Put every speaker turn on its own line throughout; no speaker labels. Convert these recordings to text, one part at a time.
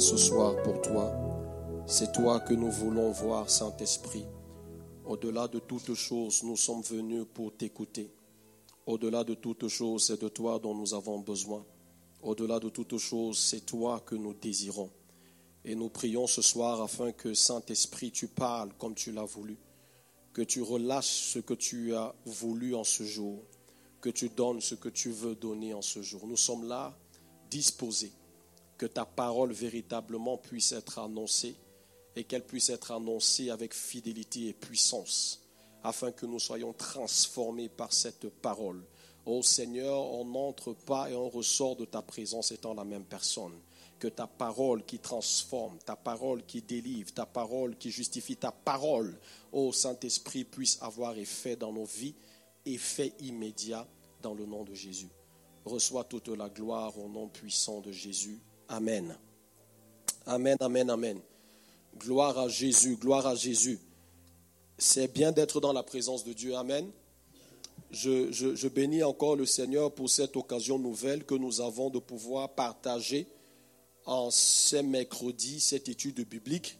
ce soir pour toi. C'est toi que nous voulons voir, Saint-Esprit. Au-delà de toutes choses, nous sommes venus pour t'écouter. Au-delà de toutes choses, c'est de toi dont nous avons besoin. Au-delà de toutes choses, c'est toi que nous désirons. Et nous prions ce soir afin que Saint-Esprit, tu parles comme tu l'as voulu, que tu relâches ce que tu as voulu en ce jour, que tu donnes ce que tu veux donner en ce jour. Nous sommes là disposés, que ta parole véritablement puisse être annoncée et qu'elle puisse être annoncée avec fidélité et puissance, afin que nous soyons transformés par cette parole. Ô Seigneur, on n'entre pas et on ressort de ta présence étant la même personne. Que ta parole qui transforme, ta parole qui délivre, ta parole qui justifie, ta parole, ô Saint-Esprit, puisse avoir effet dans nos vies, effet immédiat dans le nom de Jésus. Reçois toute la gloire au nom puissant de Jésus. Amen. Amen, amen, amen. Gloire à Jésus, gloire à Jésus. C'est bien d'être dans la présence de Dieu. Amen. Je, je, bénis encore le Seigneur pour cette occasion nouvelle que nous avons de pouvoir partager en ce mercredi cette étude biblique.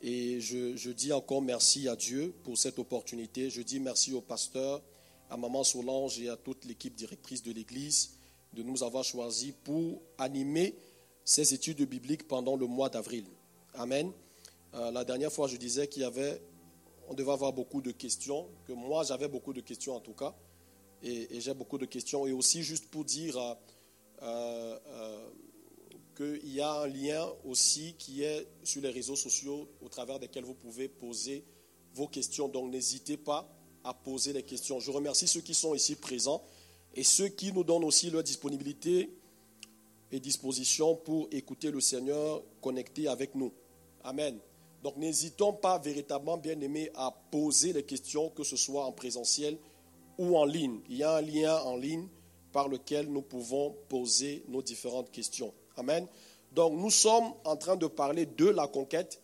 Et je, je, dis encore merci à Dieu pour cette opportunité. Je dis merci au pasteur à Maman Solange et à toute l'équipe directrice de l'Église de nous avoir choisis pour animer ces études bibliques pendant le mois d'avril. Amen. Euh, la dernière fois, je disais qu'il y avait, on devait avoir beaucoup de questions, que moi j'avais beaucoup de questions en tout cas, et, j'ai beaucoup de questions. Et aussi juste pour dire euh, euh, qu'il y a un lien aussi qui est sur les réseaux sociaux au travers desquels vous pouvez poser vos questions. Donc n'hésitez pas à poser les questions. Je remercie ceux qui sont ici présents et ceux qui nous donnent aussi leur disponibilité et disposition pour écouter le Seigneur connecté avec nous. Amen. Donc n'hésitons pas véritablement, bien aimés, à poser les questions, que ce soit en présentiel ou en ligne. Il y a un lien en ligne par lequel nous pouvons poser nos différentes questions. Amen. Donc nous sommes en train de parler de la conquête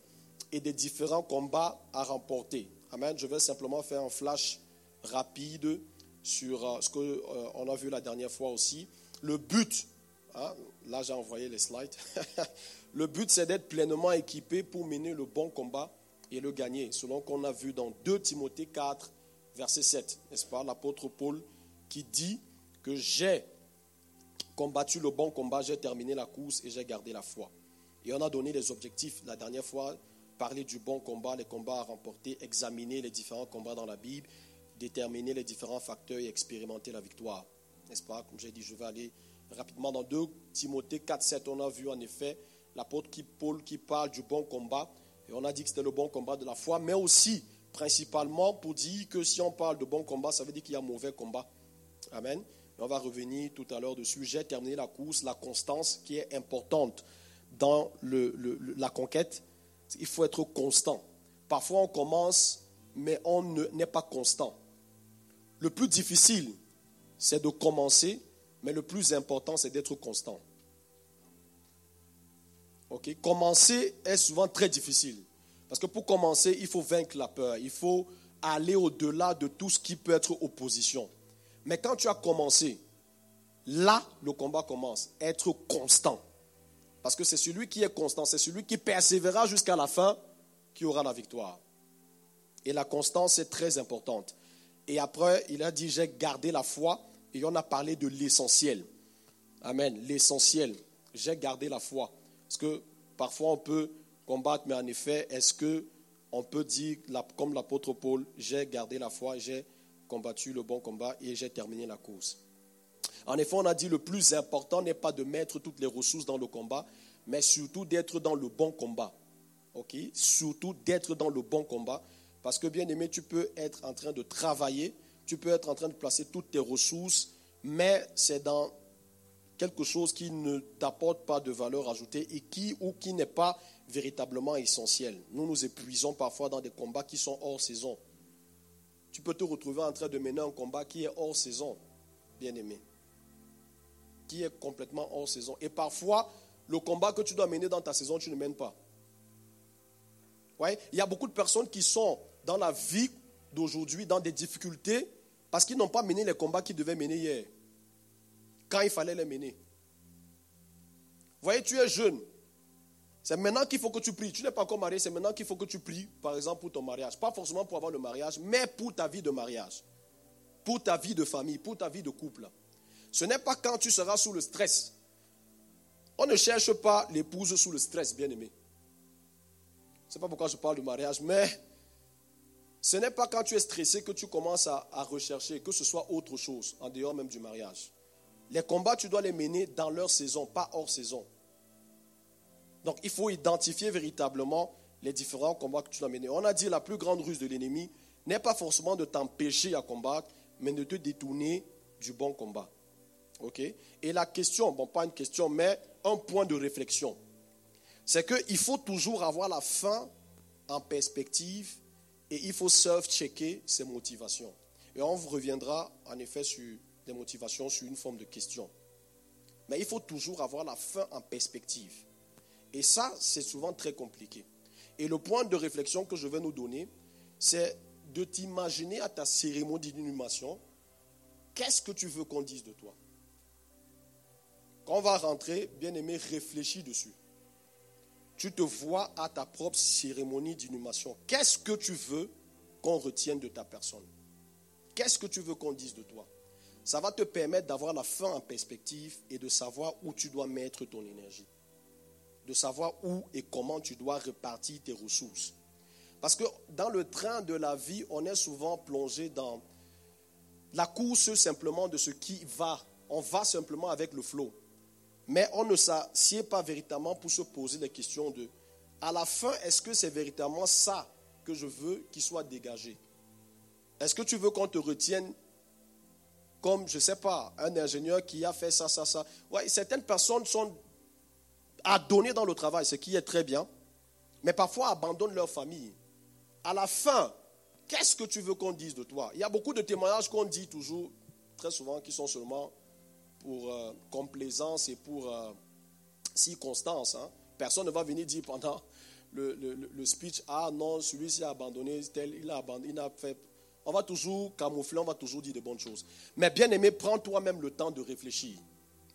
et des différents combats à remporter. Amen. Je vais simplement faire un flash rapide sur euh, ce qu'on euh, a vu la dernière fois aussi. Le but, hein, là j'ai envoyé les slides, le but c'est d'être pleinement équipé pour mener le bon combat et le gagner, selon qu'on a vu dans 2 Timothée 4, verset 7, n'est-ce pas, l'apôtre Paul qui dit que j'ai combattu le bon combat, j'ai terminé la course et j'ai gardé la foi. Et on a donné les objectifs la dernière fois parler du bon combat, les combats à remporter, examiner les différents combats dans la Bible, déterminer les différents facteurs et expérimenter la victoire. N'est-ce pas? Comme j'ai dit, je vais aller rapidement dans 2 Timothée 4, 7. On a vu en effet l'apôtre Paul qui parle du bon combat. Et on a dit que c'était le bon combat de la foi, mais aussi principalement pour dire que si on parle de bon combat, ça veut dire qu'il y a mauvais combat. Amen. Et on va revenir tout à l'heure dessus. J'ai terminé la course, la constance qui est importante dans la conquête il faut être constant. Parfois, on commence, mais on n'est pas constant. Le plus difficile, c'est de commencer, mais le plus important, c'est d'être constant. Ok, Commencer est souvent très difficile. Parce que pour commencer, il faut vaincre la peur. Il faut aller au-delà de tout ce qui peut être opposition. Mais quand tu as commencé, là, le combat commence. Être constant. Parce que c'est celui qui est constant, c'est celui qui persévérera jusqu'à la fin qui aura la victoire. Et la constance est très importante. Et après, il a dit, j'ai gardé la foi et on a parlé de l'essentiel. Amen, l'essentiel. J'ai gardé la foi. Parce que parfois on peut combattre, mais en effet, est-ce que on peut dire, comme l'apôtre Paul, j'ai gardé la foi, j'ai combattu le bon combat et j'ai terminé la course. En effet, on a dit le plus important n'est pas de mettre toutes les ressources dans le combat, mais surtout d'être dans le bon combat. OK? Surtout d'être dans le bon combat. Parce que, bien aimé, tu peux être en train de travailler, tu peux être en train de placer toutes tes ressources, mais c'est dans quelque chose qui ne t'apporte pas de valeur ajoutée et qui ou qui n'est pas véritablement essentiel. Nous nous épuisons parfois dans des combats qui sont hors saison. Tu peux te retrouver en train de mener un combat qui est hors saison, bien aimé qui est complètement hors saison. Et parfois, le combat que tu dois mener dans ta saison, tu ne mènes pas. Ouais? Il y a beaucoup de personnes qui sont dans la vie d'aujourd'hui dans des difficultés parce qu'ils n'ont pas mené les combats qu'ils devaient mener hier. quand il fallait les mener. Voyez, tu es jeune. C'est maintenant qu'il faut que tu pries. Tu n'es pas encore marié, c'est maintenant qu'il faut que tu pries, par exemple, pour ton mariage. Pas forcément pour avoir le mariage, mais pour ta vie de mariage. Pour ta vie de famille, pour ta vie de couple. Ce n'est pas quand tu seras sous le stress. On ne cherche pas l'épouse sous le stress, bien aimé. Ce n'est pas pourquoi je parle de mariage, mais ce n'est pas quand tu es stressé que tu commences à, rechercher, que ce soit autre chose, en dehors même du mariage. Les combats, tu dois les mener dans leur saison, pas hors saison. Donc il faut identifier véritablement les différents combats que tu dois mener. On a dit la plus grande ruse de l'ennemi n'est pas forcément de t'empêcher à combattre, mais de te détourner du bon combat. OK? Et la question, bon, pas une question, mais un point de réflexion, c'est qu'il faut toujours avoir la fin en perspective et il faut self-checker ses motivations. Et on reviendra en effet sur des motivations sur une forme de question. Mais il faut toujours avoir la fin en perspective. Et ça, c'est souvent très compliqué. Et le point de réflexion que je vais nous donner, c'est de t'imaginer à ta cérémonie d'inhumation, qu'est-ce que tu veux qu'on dise de toi? Quand on va rentrer, bien aimé, réfléchis dessus. Tu te vois à ta propre cérémonie d'inhumation. Qu'est-ce que tu veux qu'on retienne de ta personne? Qu'est-ce que tu veux qu'on dise de toi? Ça va te permettre d'avoir la fin en perspective et de savoir où tu dois mettre ton énergie de savoir où et comment tu dois repartir tes ressources. Parce que dans le train de la vie, on est souvent plongé dans la course simplement de ce qui va. On va simplement avec le flot. Mais on ne s'assied pas véritablement pour se poser les questions de, à la fin, est-ce que c'est véritablement ça que je veux qu'il soit dégagé? Est-ce que tu veux qu'on te retienne comme, je ne sais pas, un ingénieur qui a fait ça, ça, ça? Certaines personnes sont à donner dans le travail, ce qui est très bien, mais parfois abandonnent leur famille. À la fin, qu'est-ce que tu veux qu'on dise de toi? Il y a beaucoup de témoignages qu'on dit toujours, très souvent, qui sont seulement pour euh, complaisance et pour euh, circonstance. Hein. Personne ne va venir dire pendant le, le, speech, ah non, celui-ci a abandonné, tel, il a abandonné, il a fait... On va toujours camoufler, on va toujours dire de bonnes choses. Mais bien aimé, prends toi-même le temps de réfléchir,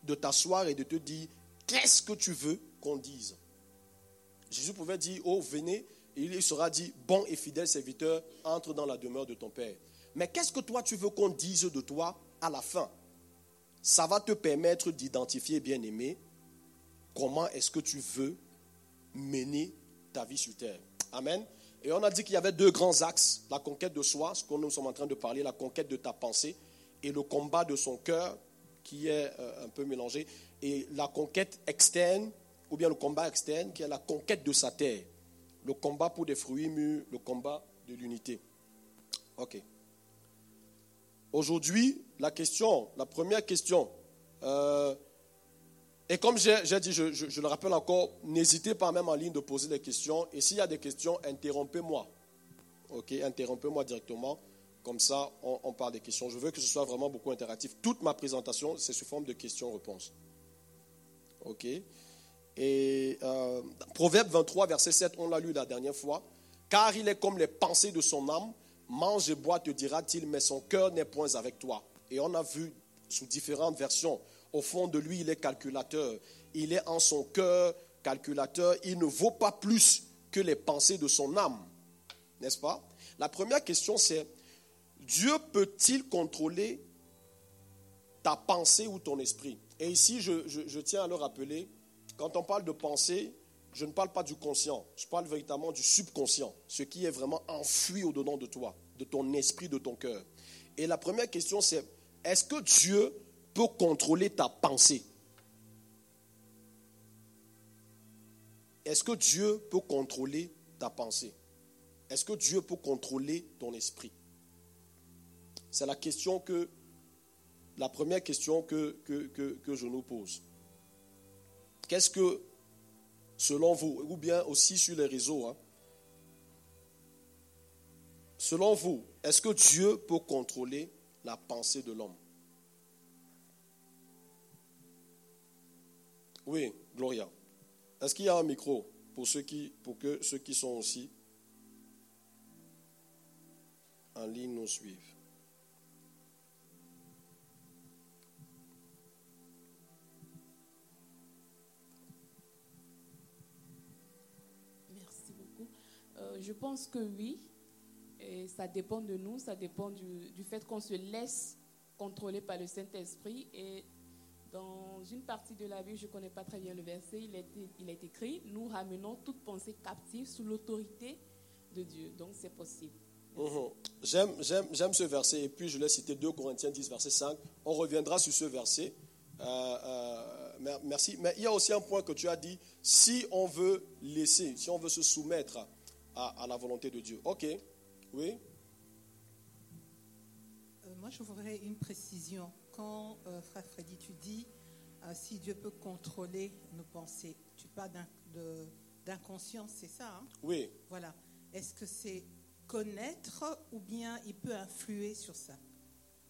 de t'asseoir et de te dire, Qu'est-ce que tu veux qu'on dise? Jésus pouvait dire, oh, venez, et il sera dit, bon et fidèle serviteur, entre dans la demeure de ton Père. Mais qu'est-ce que toi tu veux qu'on dise de toi à la fin? Ça va te permettre d'identifier, bien aimé, comment est-ce que tu veux mener ta vie sur terre. Amen. Et on a dit qu'il y avait deux grands axes, la conquête de soi, ce que nous sommes en train de parler, la conquête de ta pensée, et le combat de son cœur, qui est euh, un peu mélangé et la conquête externe, ou bien le combat externe, qui est la conquête de sa terre. Le combat pour des fruits mûrs, le combat de l'unité. Ok. Aujourd'hui, la question, la première question, euh, et comme j'ai dit, je, le rappelle encore, n'hésitez pas même en ligne de poser des questions. Et s'il y a des questions, interrompez-moi. Ok, interrompez-moi directement. Comme ça, on, on, parle des questions. Je veux que ce soit vraiment beaucoup interactif. Toute ma présentation, c'est sous forme de questions-réponses. OK Et euh, Proverbe 23, verset 7, on l'a lu la dernière fois. Car il est comme les pensées de son âme. Mange et bois, te dira-t-il, mais son cœur n'est point avec toi. Et on a vu sous différentes versions. Au fond de lui, il est calculateur. Il est en son cœur calculateur. Il ne vaut pas plus que les pensées de son âme. N'est-ce pas? La première question, c'est Dieu peut-il contrôler ta pensée ou ton esprit? Et ici, je, tiens à le rappeler, quand on parle de pensée, je ne parle pas du conscient, je parle véritablement du subconscient, ce qui est vraiment enfoui au-dedans de toi, de ton esprit, de ton cœur. Et la première question, c'est est-ce que Dieu peut contrôler ta pensée? Est-ce que Dieu peut contrôler ta pensée? Est-ce que Dieu peut contrôler ton esprit? C'est la question que la première question que, que, je nous pose. Qu'est-ce que, selon vous, ou bien aussi sur les réseaux, hein, selon vous, est-ce que Dieu peut contrôler la pensée de l'homme? Oui, Gloria. Est-ce qu'il y a un micro pour, ceux qui, que ceux qui sont aussi en ligne nous suivent? Merci beaucoup.
Euh, je pense que oui, et ça dépend de nous, ça dépend du, fait qu'on se laisse contrôler par le Saint-Esprit. Et dans une partie de la Bible, je ne connais pas très bien le verset, il est, il est écrit, nous ramenons toute pensée captive sous l'autorité de Dieu. Donc c'est possible.
J'aime, j'aime, j'aime ce verset et puis je l'ai cité 2 Corinthiens 10, verset 5. On reviendra sur ce verset. Euh, euh, merci. Mais il y a aussi un point que tu as dit, si on veut laisser, si on veut se soumettre à, à la volonté de Dieu. Ok, oui.
Euh, moi, je voudrais une précision. Quand, euh, frère Freddy, tu dis, euh, si Dieu peut contrôler nos pensées, tu parles d'inconscience, c'est ça hein?
Oui.
Voilà. Est-ce que c'est connaître ou bien il peut influer sur ça?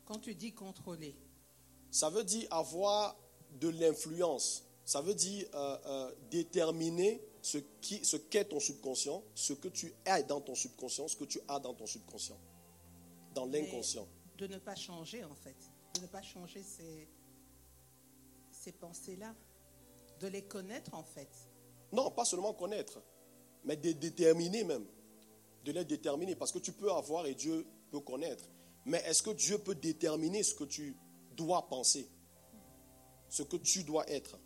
Quand tu dis contrôler.
Ça veut dire avoir de l'influence. Ça veut dire déterminer ce qui, ce qu'est ton subconscient, ce que tu as dans ton subconscient, ce que tu as dans ton subconscient, dans l'inconscient.
De ne pas changer, en fait. De ne pas changer ces, ces pensées-là. De les connaître, en fait.
Non, pas seulement connaître, mais de déterminer même. De les déterminer. Parce que tu peux avoir et Dieu peut connaître. Mais est-ce que Dieu peut déterminer ce que tu dois penser Ce que tu dois être?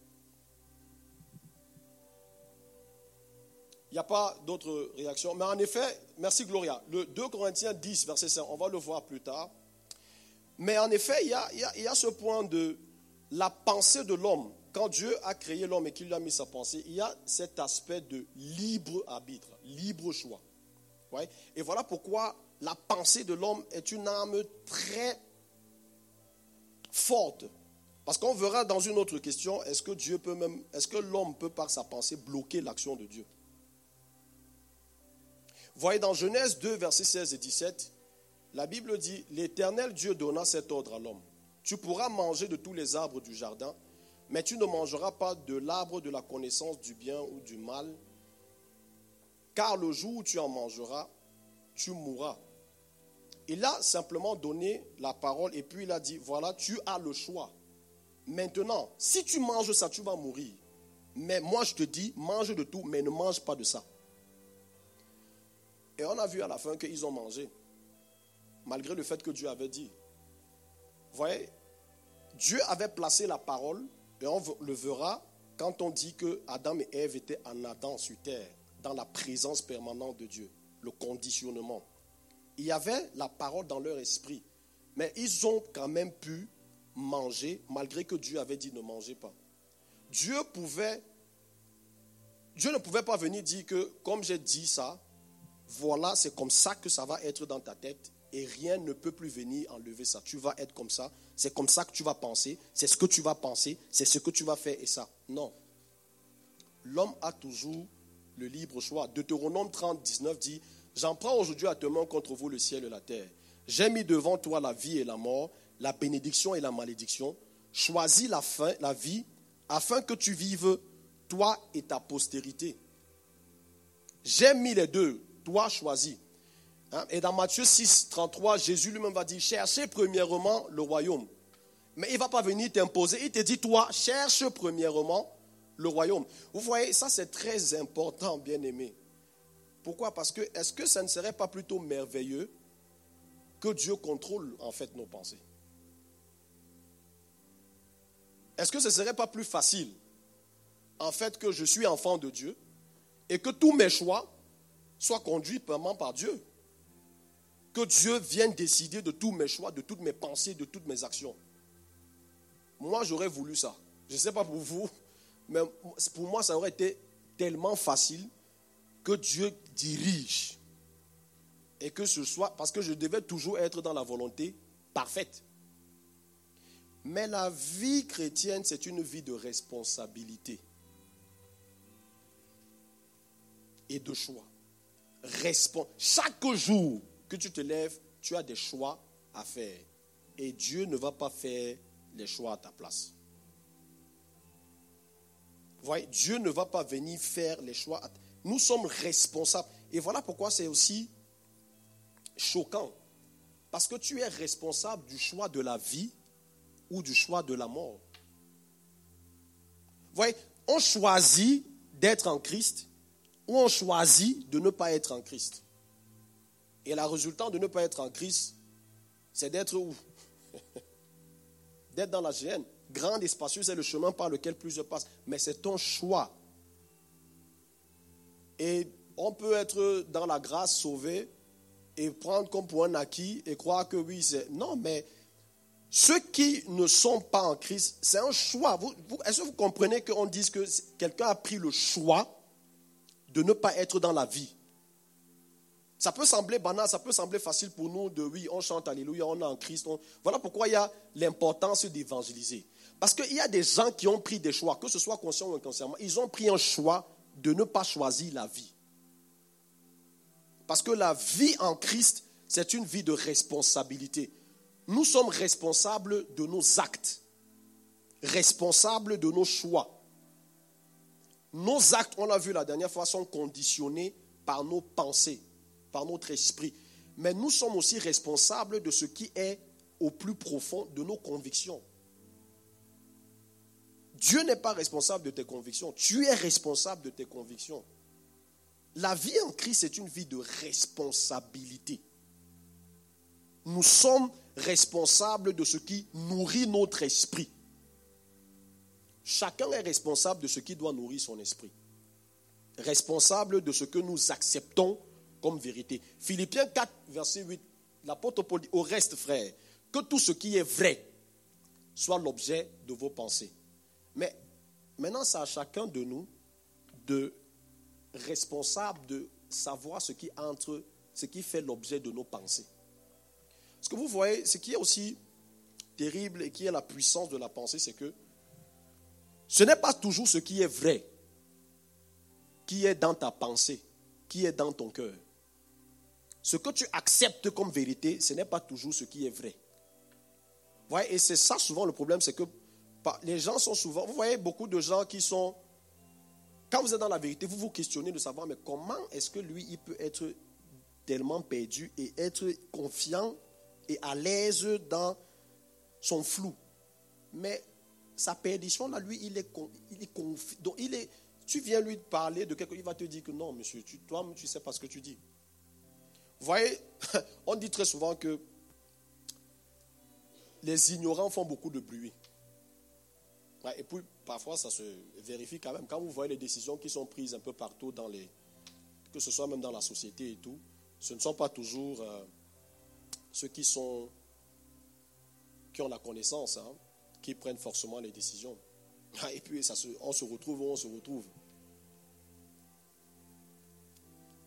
Il n'y a pas d'autres réactions. Mais en effet, merci Gloria. Le 2 Corinthiens 10, verset 5, on va le voir plus tard. Mais en effet, il y a, ce point de la pensée de l'homme. Quand Dieu a créé l'homme et qu'il lui a mis sa pensée, il y a cet aspect de libre arbitre, libre choix. Et voilà pourquoi la pensée de l'homme est une arme très forte. Parce qu'on verra dans une autre question, est-ce que Dieu peut même, est-ce que l'homme peut par sa pensée bloquer l'action de Dieu? Voyez dans Genèse 2, versets 16 et 17, la Bible dit, l'Éternel Dieu donna cet ordre à l'homme. Tu pourras manger de tous les arbres du jardin, mais tu ne mangeras pas de l'arbre de la connaissance du bien ou du mal, car le jour où tu en mangeras, tu mourras. Il a simplement donné la parole et puis il a dit, voilà, tu as le choix. Maintenant, si tu manges ça, tu vas mourir. Mais moi, je te dis, mange de tout, mais ne mange pas de ça. Et on a vu à la fin qu'ils ont mangé, malgré le fait que Dieu avait dit. Vous voyez, Dieu avait placé la parole, et on le verra quand on dit que Adam et Ève étaient en Adam sur terre, dans la présence permanente de Dieu, le conditionnement. Il y avait la parole dans leur esprit, mais ils ont quand même pu manger, malgré que Dieu avait dit ne mangez pas. Dieu pouvait, Dieu ne pouvait pas venir dire que, comme j'ai dit ça, voilà, c'est comme ça que ça va être dans ta tête et rien ne peut plus venir enlever ça. Tu vas être comme ça, c'est comme ça que tu vas penser, c'est ce que tu vas penser, c'est ce que tu vas faire et ça. Non. L'homme a toujours le libre choix. Deutéronome 30, 19 dit J'en prends aujourd'hui à main contre vous le ciel et la terre. J'ai mis devant toi la vie et la mort, la bénédiction et la malédiction. Choisis la vie afin que tu vives, toi et ta postérité. J'ai mis les deux, toi choisis. Hein? Et dans Matthieu 6, 33, Jésus lui-même va dire, cherchez premièrement le royaume. Mais il ne va pas venir t'imposer, il te dit, toi, cherche premièrement le royaume. Vous voyez, ça c'est très important, bien aimé. Pourquoi? Parce que est-ce que ça ne serait pas plutôt merveilleux que Dieu contrôle en fait nos pensées? Est-ce que ce ne serait pas plus facile en fait que je suis enfant de Dieu et que tous mes choix soient conduits vraiment par Dieu Que Dieu vienne décider de tous mes choix, de toutes mes pensées, de toutes mes actions. Moi, j'aurais voulu ça. Je ne sais pas pour vous, mais pour moi, ça aurait été tellement facile que Dieu dirige et que ce soit, parce que je devais toujours être dans la volonté parfaite. Mais la vie chrétienne, c'est une vie de responsabilité et de choix. Respon Chaque jour que tu te lèves, tu as des choix à faire. Et Dieu ne va pas faire les choix à ta place. Voyez, Dieu ne va pas venir faire les choix. Nous sommes responsables. Et voilà pourquoi c'est aussi choquant. Parce que tu es responsable du choix de la vie ou du choix de la mort. Vous voyez, on choisit d'être en Christ où on choisit de ne pas être en Christ. Et la résultante de ne pas être en Christ, c'est d'être où? D'être dans la GN. Grande et spacieuse, c'est le chemin par lequel plusieurs passent. Mais c'est ton choix. Et on peut être dans la grâce sauvé et prendre comme pour un acquis et croire que oui, c'est. Non, mais ceux qui ne sont pas en Christ, c'est un choix. Est-ce que vous comprenez qu'on dise que quelqu'un a pris le choix de ne pas être dans la vie Ça peut sembler banal, ça peut sembler facile pour nous de oui, on chante Alléluia, on est en Christ. Voilà pourquoi il y a l'importance d'évangéliser. Parce qu'il y a des gens qui ont pris des choix, que ce soit conscient ou inconsciemment, ils ont pris un choix de ne pas choisir la vie. Parce que la vie en Christ, c'est une vie de responsabilité. Nous sommes responsables de nos actes, responsables de nos choix. Nos actes, on l'a vu la dernière fois, sont conditionnés par nos pensées, par notre esprit. Mais nous sommes aussi responsables de ce qui est au plus profond de nos convictions. Dieu n'est pas responsable de tes convictions, tu es responsable de tes convictions. La vie en Christ est une vie de responsabilité. Nous sommes responsables de ce qui nourrit notre esprit. Chacun est responsable de ce qui doit nourrir son esprit. Responsable de ce que nous acceptons comme vérité. Philippiens 4, verset 8, l'apôtre Paul dit, au reste, frère, que tout ce qui est vrai soit l'objet de vos pensées. Mais maintenant, c'est à chacun de nous de responsable de savoir ce qui entre, ce qui fait l'objet de nos pensées. Ce que vous voyez, ce qui est aussi terrible et qui est la puissance de la pensée, c'est que ce n'est pas toujours ce qui est vrai, qui est dans ta pensée, qui est dans ton cœur. Ce que tu acceptes comme vérité, ce n'est pas toujours ce qui est vrai. voyez, et c'est ça souvent le problème, c'est que les gens sont souvent, vous voyez beaucoup de gens qui sont quand vous êtes dans la vérité, vous vous questionnez de savoir, mais comment est-ce que lui, il peut être tellement perdu et être confiant et à l'aise dans son flou? Mais sa perdition, là, lui, il est, il. Donc, il est, tu viens lui parler de quelque chose, il va te dire que non, monsieur, tu, toi, tu ne sais pas ce que tu dis. Vous voyez, on dit très souvent que les ignorants font beaucoup de bruit. Et puis, parfois, ça se vérifie quand même. Quand vous voyez les décisions qui sont prises un peu partout, dans les, que ce soit même dans la société et tout, ce ne sont pas toujours euh, ceux qui, sont, qui ont la connaissance, hein, qui prennent forcément les décisions. Et puis, ça se, on se retrouve où on se retrouve.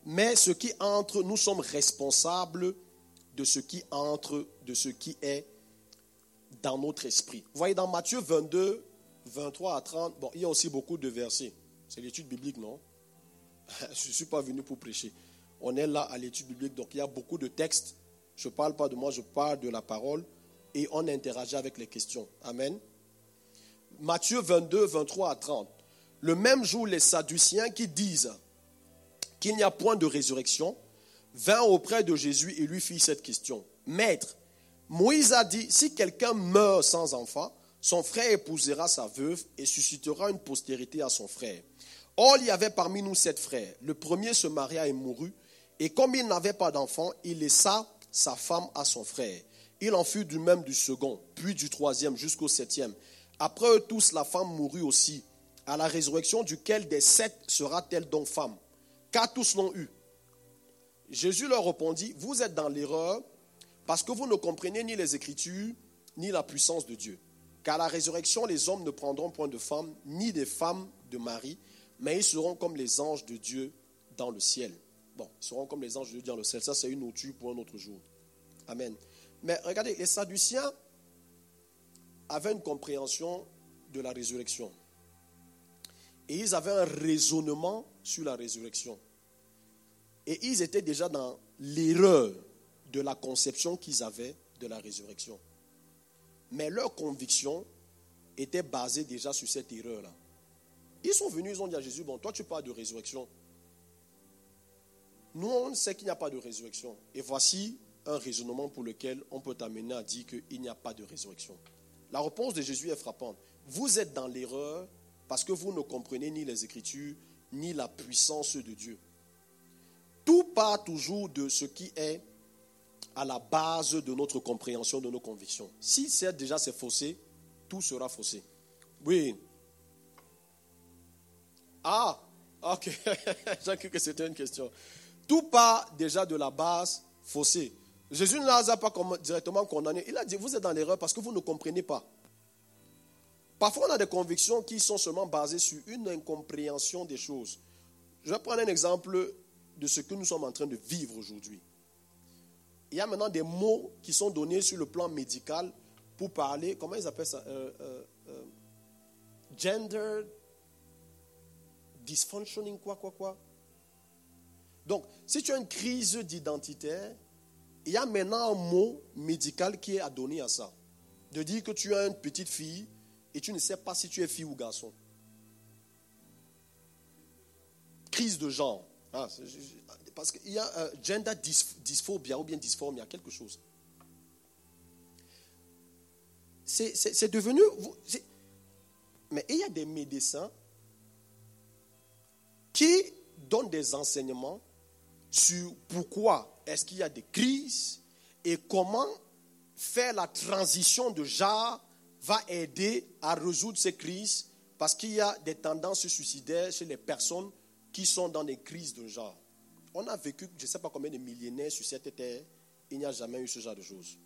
Mais ce qui entre, nous sommes responsables de ce qui entre, de ce qui est dans notre esprit. Vous voyez, dans Matthieu 22, 23 à 30, bon, il y a aussi beaucoup de versets. C'est l'étude biblique, non? Je ne suis pas venu pour prêcher. On est là à l'étude biblique, donc il y a beaucoup de textes. Je ne parle pas de moi, je parle de la parole et on interagit avec les questions. Amen. Matthieu 22, 23 à 30. Le même jour, les Sadduciens qui disent qu'il n'y a point de résurrection vinrent auprès de Jésus et lui fit cette question. Maître, Moïse a dit, si quelqu'un meurt sans enfant, son frère épousera sa veuve et suscitera une postérité à son frère. Or, il y avait parmi nous sept frères. Le premier se maria et mourut, et comme il n'avait pas d'enfant, il laissa sa femme à son frère. Il en fut du même du second, puis du troisième jusqu'au septième. Après eux tous, la femme mourut aussi. À la résurrection duquel des sept sera-t-elle donc femme? Car tous l'ont eu. Jésus leur répondit, vous êtes dans l'erreur parce que vous ne comprenez ni les Écritures, ni la puissance de Dieu. Car à la résurrection, les hommes ne prendront point de femmes, ni des femmes de mari, mais ils seront comme les anges de Dieu dans le ciel. Bon, ils seront comme les anges de Dieu dans le ciel. Ça, c'est une autre pour un autre jour. Amen. Mais regardez, les Sadduciens avaient une compréhension de la résurrection. Et ils avaient un raisonnement sur la résurrection. Et ils étaient déjà dans l'erreur de la conception qu'ils avaient de la résurrection. Mais leur conviction était basée déjà sur cette erreur-là. Ils sont venus, ils ont dit à Jésus, bon, toi tu parles de résurrection. Nous, on sait qu'il n'y a pas de résurrection. Et voici un raisonnement pour lequel on peut t'amener à dire qu'il n'y a pas de résurrection. La réponse de Jésus est frappante. Vous êtes dans l'erreur parce que vous ne comprenez ni les Écritures, ni la puissance de Dieu. Tout part toujours de ce qui est à la base de notre compréhension, de nos convictions. Si c'est déjà c'est faussé, tout sera faussé. Oui. Ah, ok. J'ai cru que c'était une question. Tout part déjà de la base faussée. Jésus ne l'a pas directement condamné. Il a dit, vous êtes dans l'erreur parce que vous ne comprenez pas. Parfois, on a des convictions qui sont seulement basées sur une incompréhension des choses. Je vais prendre un exemple de ce que nous sommes en train de vivre aujourd'hui. Il y a maintenant des mots qui sont donnés sur le plan médical pour parler, comment ils appellent ça euh, euh, euh, Gender dysfunctioning, quoi, quoi, quoi. Donc, si tu as une crise d'identité, il y a maintenant un mot médical qui est à donner à ça. De dire que tu as une petite fille et tu ne sais pas si tu es fille ou garçon. Crise de genre. Ah, parce qu'il y a un gender dysphobia ou bien dysphoria, quelque chose. C'est devenu. Mais il y a des médecins qui donnent des enseignements sur pourquoi est-ce qu'il y a des crises et comment faire la transition de genre va aider à résoudre ces crises? Parce qu'il y a des tendances suicidaires chez les personnes qui sont dans des crises de genre. On a vécu, je ne sais pas combien de millénaires sur cette terre, il n'y a jamais eu ce genre de choses.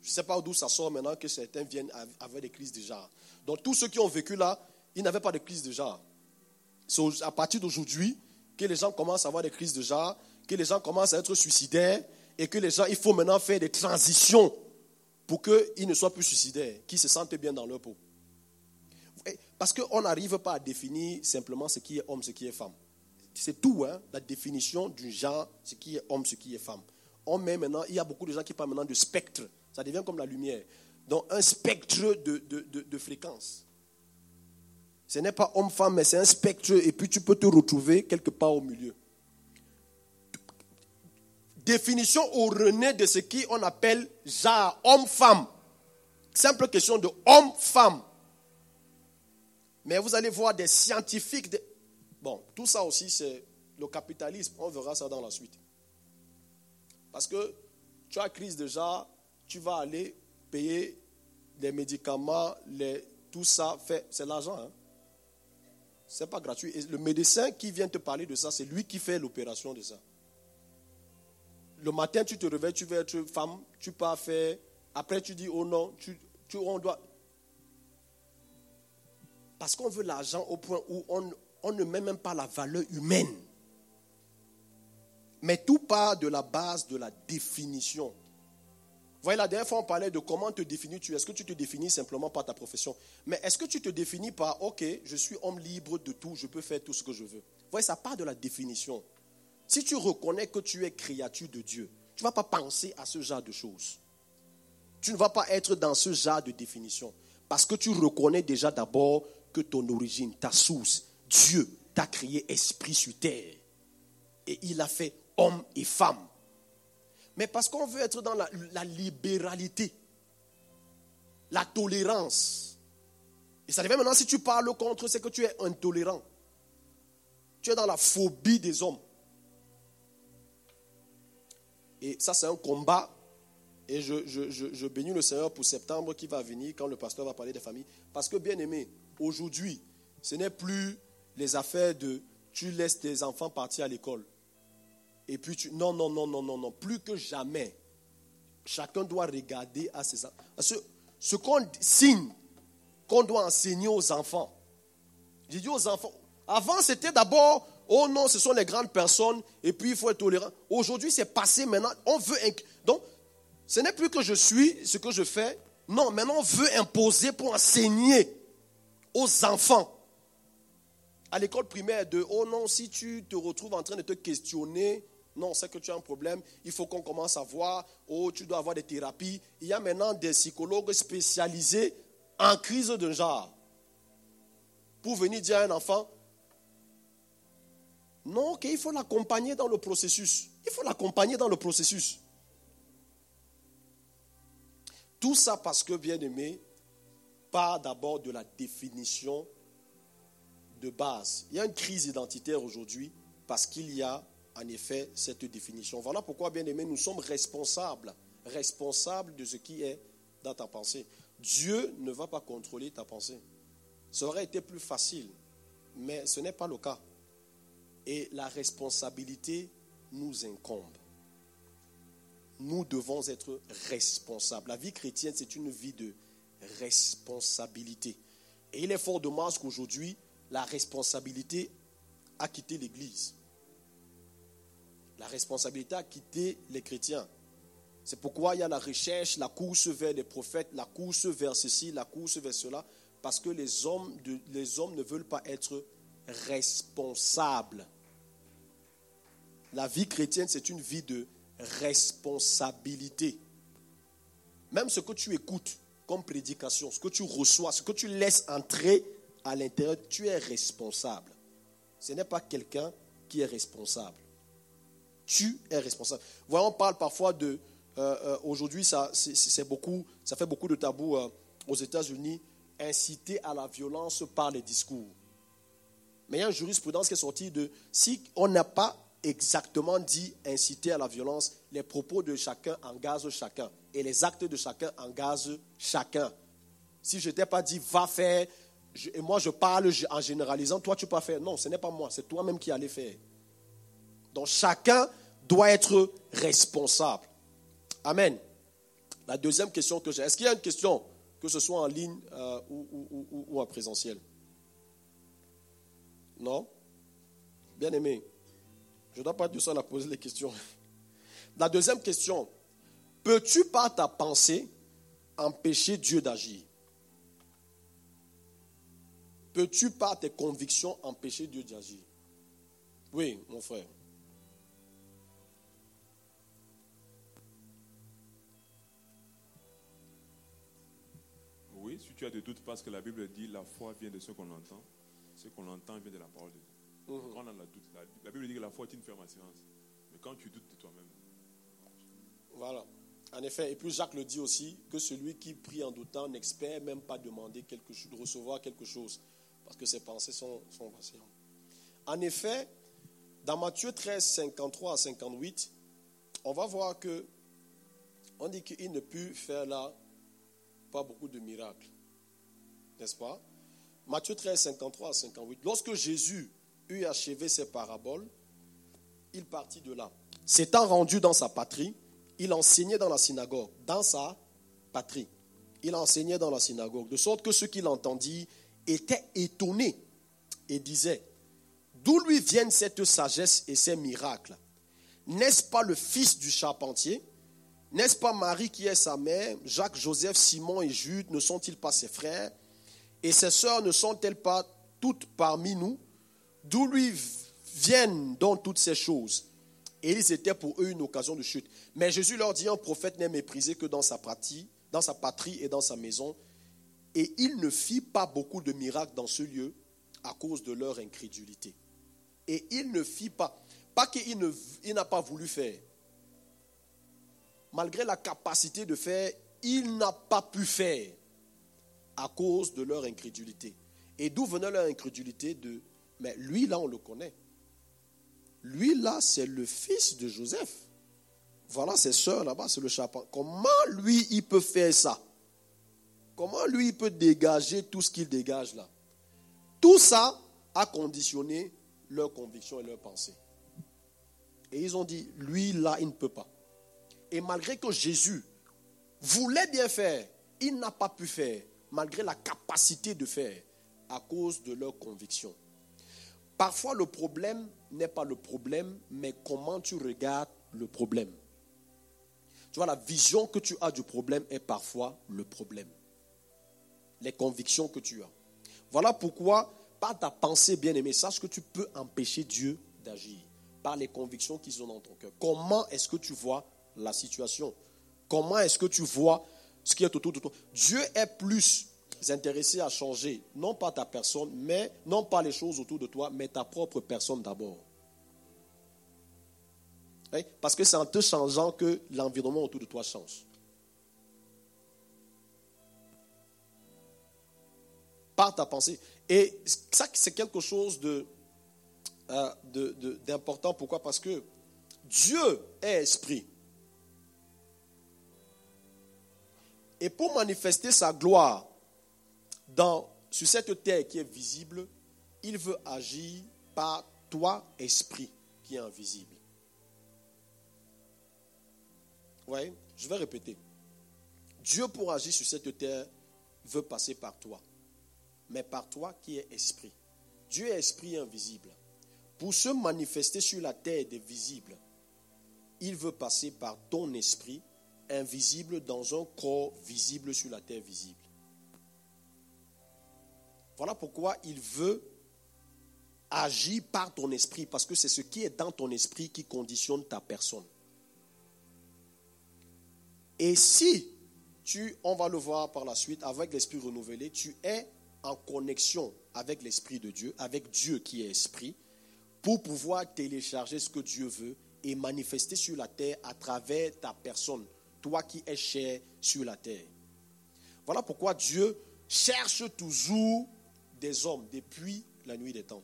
Je ne sais pas d'où ça sort maintenant que certains viennent avec des crises de genre. Donc tous ceux qui ont vécu là, ils n'avaient pas de crise de genre. C'est à partir d'aujourd'hui que les gens commencent à avoir des crises de genre, que les gens commencent à être suicidaires et que les gens, il faut maintenant faire des transitions pour qu'ils ne soient plus suicidaires, qu'ils se sentent bien dans leur peau. Parce qu'on n'arrive pas à définir simplement ce qui est homme, ce qui est femme. C'est tout, hein, la définition du genre, ce qui est homme, ce qui est femme. On met maintenant, il y a beaucoup de gens qui parlent maintenant de spectre. Ça devient comme la lumière. Donc un spectre de, de, de, de fréquence. Ce n'est pas homme-femme, mais c'est un spectre et puis tu peux te retrouver quelque part au milieu. Définition au rené de ce qu'on appelle genre, homme-femme. Simple question de homme-femme. Mais vous allez voir des scientifiques. Bon, tout ça aussi, c'est le capitalisme. On verra ça dans la suite. Parce que tu as crise de genre, tu vas aller payer les médicaments, les, tout ça, c'est l'argent. Hein? Ce n'est pas gratuit. Et le médecin qui vient te parler de ça, c'est lui qui fait l'opération de ça. Le matin, tu te réveilles, tu veux être femme, tu pars faire. Après, tu dis, oh non, tu, on doit. Parce qu'on veut l'argent au point où on, ne met même pas la valeur humaine. Mais tout part de la base de la définition. Vous voyez, la dernière fois, on parlait de comment te définis-tu. Est-ce que tu te définis simplement par ta profession? Mais est-ce que tu te définis par, OK, je suis homme libre de tout, je peux faire tout ce que je veux? Vous voyez, ça part de la définition. Si tu reconnais que tu es créature de Dieu, tu ne vas pas penser à ce genre de choses. Tu ne vas pas être dans ce genre de définition. Parce que tu reconnais déjà d'abord que ton origine, ta source, Dieu t'a créé esprit sur terre. Et il a fait homme et femme. Mais parce qu'on veut être dans la, libéralité, la tolérance. Et ça devient maintenant, si tu parles contre, c'est que tu es intolérant. Tu es dans la phobie des hommes. Et ça, c'est un combat. Et je, je, bénis le Seigneur pour septembre qui va venir quand le pasteur va parler des familles. Parce que, bien aimé, Aujourd'hui, ce n'est plus les affaires de tu laisses tes enfants partir à l'école. Et puis tu. Non, non, non, non, non, non. Plus que jamais, chacun doit regarder à ses enfants. Ce, ce qu'on signe, qu'on doit enseigner aux enfants. J'ai dit aux enfants. Avant, c'était d'abord, oh non, ce sont les grandes personnes, et puis il faut être tolérant. Aujourd'hui, c'est passé maintenant. On veut. Donc, ce n'est plus que je suis, ce que je fais. Non, maintenant, on veut imposer pour enseigner aux enfants. À l'école primaire, de oh non, si tu te retrouves en train de te questionner, non, c'est que tu as un problème, il faut qu'on commence à voir, oh, tu dois avoir des thérapies. Il y a maintenant des psychologues spécialisés en crise de genre. Pour venir dire à un enfant, non, qu'il faut l'accompagner dans le processus. Il faut l'accompagner dans le processus. Tout ça parce que, bien aimé, part d'abord de la définition de base. Il y a une crise identitaire aujourd'hui parce qu'il y a en effet cette définition. Voilà pourquoi, bien aimé, nous sommes responsables, responsables de ce qui est dans ta pensée. Dieu ne va pas contrôler ta pensée. Ça aurait été plus facile, mais ce n'est pas le cas. Et la responsabilité nous incombe. Nous devons être responsables. La vie chrétienne, c'est une vie de responsabilité. Et il est fort dommage qu'aujourd'hui, la responsabilité a quitté l'Église. La responsabilité a quitté les chrétiens. C'est pourquoi il y a la recherche, la course vers les prophètes, la course vers ceci, la course vers cela, parce que les hommes, les hommes ne veulent pas être responsables. La vie chrétienne, c'est une vie de responsabilité. Même ce que tu écoutes comme prédication, ce que tu reçois, ce que tu laisses entrer à l'intérieur, tu es responsable. Ce n'est pas quelqu'un qui est responsable. Tu es responsable. Voyons, on parle parfois de. Euh, euh, aujourd'hui, ça, c'est beaucoup, ça fait beaucoup de tabou euh, aux États-Unis, inciter à la violence par les discours. Mais il y a une jurisprudence qui est sortie de si on n'a pas exactement dit inciter à la violence, les propos de chacun engagent chacun et les actes de chacun engagent chacun. Si je t'ai pas dit va faire, et moi je parle en généralisant, toi tu peux faire. Non, ce n'est pas moi, c'est toi-même qui allais faire. Donc chacun doit être responsable. Amen. La deuxième question que j'ai, est-ce qu'il y a une question, que ce soit en ligne euh, ou en présentiel? Non? Bien aimé. Je ne dois pas être seul à poser les questions. La deuxième question, peux-tu par ta pensée empêcher Dieu d'agir? Peux-tu par tes convictions empêcher Dieu d'agir? Oui, mon frère.
Oui, si tu as des doutes, parce que la Bible dit la foi vient de ce qu'on entend, ce qu'on entend vient de la parole de Dieu. Mhm. Quand on a la doute, la, Bible dit que la foi est une ferme assurance. Mais quand tu doutes de toi-même.
Voilà. En effet, et puis Jacques le dit aussi, que celui qui prie en doutant n'espère même pas demander quelque chose, de recevoir quelque chose, parce que ses pensées sont, sont vacillantes. En effet, dans Matthieu 13, 53 à 58, on va voir que on dit qu'il ne put faire là pas beaucoup de miracles. N'est-ce pas? Matthieu 13, 53 à 58. Lorsque Jésus eut achevé ses paraboles, il partit de là. S'étant rendu dans sa patrie, il enseignait dans la synagogue, dans sa patrie. Il enseignait dans la synagogue, de sorte que ceux qui l'entendirent étaient étonnés et disaient, d'où lui viennent cette sagesse et ces miracles? N'est-ce pas le fils du charpentier? N'est-ce pas Marie qui est sa mère? Jacques, Joseph, Simon et Jude ne sont-ils pas ses frères? Et ses sœurs ne sont-elles pas toutes parmi nous? D'où lui viennent donc toutes ces choses? Et ils étaient pour eux une occasion de chute. Mais Jésus leur dit, un prophète n'est méprisé que dans sa dans sa patrie et dans sa maison. Et il ne fit pas beaucoup de miracles dans ce lieu à cause de leur incrédulité. Et il ne fit pas, pas qu'il n'a pas voulu faire. Malgré la capacité de faire, il n'a pas pu faire à cause de leur incrédulité. Et d'où venait leur incrédulité De mais lui, là, on le connaît. Lui, là, c'est le fils de Joseph. Voilà ses soeurs là-bas, c'est le chapeau. Comment lui, il peut faire ça? Comment lui, il peut dégager tout ce qu'il dégage là? Tout ça a conditionné leur conviction et leur pensée. Et ils ont dit, lui, là, il ne peut pas. Et malgré que Jésus voulait bien faire, il n'a pas pu faire, malgré la capacité de faire, à cause de leur conviction. Parfois, le problème n'est pas le problème, mais comment tu regardes le problème. Tu vois, la vision que tu as du problème est parfois le problème. Les convictions que tu as. Voilà pourquoi, par ta pensée bien-aimée, sache que tu peux empêcher Dieu d'agir. Par les convictions qui sont dans ton cœur. Comment est-ce que tu vois la situation? Comment est-ce que tu vois ce qui est autour de toi Dieu est plus intéressé à changer, non pas ta personne, mais non pas les choses autour de toi, mais ta propre personne d'abord. Parce que c'est en te changeant que l'environnement autour de toi change. par ta pensée. Et ça, c'est quelque chose de, euh, d'important. Pourquoi? Parce que Dieu est esprit. Et pour manifester sa gloire dans, sur cette terre qui est visible, il veut agir par toi, esprit, qui est invisible. Oui, je vais répéter. Dieu, pour agir sur cette terre, veut passer par toi. Mais par toi qui est esprit. Dieu est esprit invisible. Pour se manifester sur la terre des visibles, il veut passer par ton esprit invisible dans un corps visible sur la terre visible. Voilà pourquoi il veut agir par ton esprit, parce que c'est ce qui est dans ton esprit qui conditionne ta personne. Et si tu, on va le voir par la suite, avec l'esprit renouvelé, tu es en connexion avec l'esprit de Dieu, avec Dieu qui est esprit, pour pouvoir télécharger ce que Dieu veut et manifester sur la terre à travers ta personne, toi qui es cher sur la terre. Voilà pourquoi Dieu cherche toujours des hommes depuis la nuit des temps.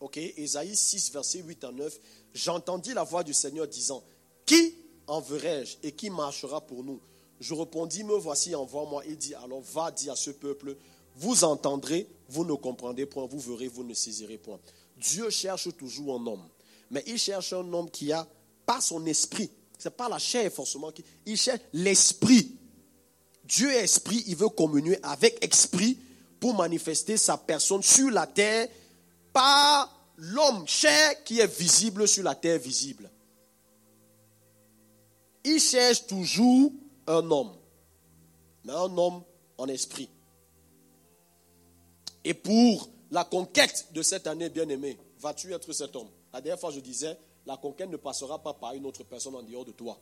Ok, Ésaïe 6, verset 8 à 9. J'entendis la voix du Seigneur disant Qui enverrai-je et qui marchera pour nous? Je répondis Me voici, envoie-moi. Il dit Alors va dire à ce peuple Vous entendrez, vous ne comprendrez point, vous verrez, vous ne saisirez point. Dieu cherche toujours un homme, mais il cherche un homme qui a pas son esprit. Ce n'est pas la chair forcément. Qui, il cherche l'esprit. Dieu est esprit, il veut communier avec esprit pour manifester sa personne sur la terre par l'homme chair qui est visible sur la terre visible. Il cherche toujours un homme, mais un homme en esprit. Et pour la conquête de cette année, bien-aimé, vas-tu être cet homme? La dernière fois, je disais, la conquête ne passera pas par une autre personne en dehors de toi.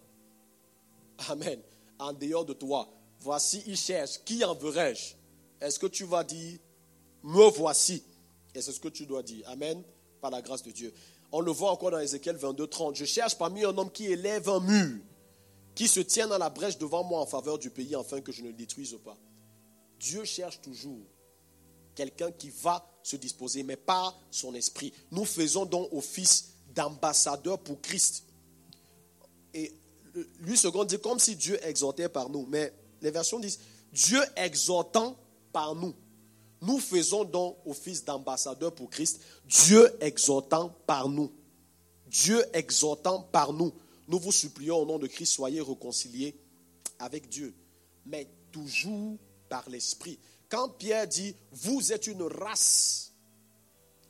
Amen. En dehors de toi. Voici, il cherche. Qui enverrai-je Est-ce que tu vas dire, me voici? Et c'est ce que tu dois dire. Amen. Par la grâce de Dieu. On le voit encore dans Ézéchiel 22, 30. Je cherche parmi un homme qui élève un mur, qui se tient dans la brèche devant moi en faveur du pays, afin que je ne le détruise pas. Dieu cherche toujours quelqu'un qui va se disposer, mais pas son esprit. Nous faisons donc office d'ambassadeur pour Christ. Et lui, second dit comme si Dieu exhortait par nous. Mais les versions disent Dieu exhortant par nous. Nous faisons donc office d'ambassadeur pour Christ. Dieu exhortant par nous. Dieu exhortant par nous. Nous vous supplions au nom de Christ, soyez réconciliés avec Dieu. Mais toujours par l'Esprit. Quand Pierre dit, vous êtes une race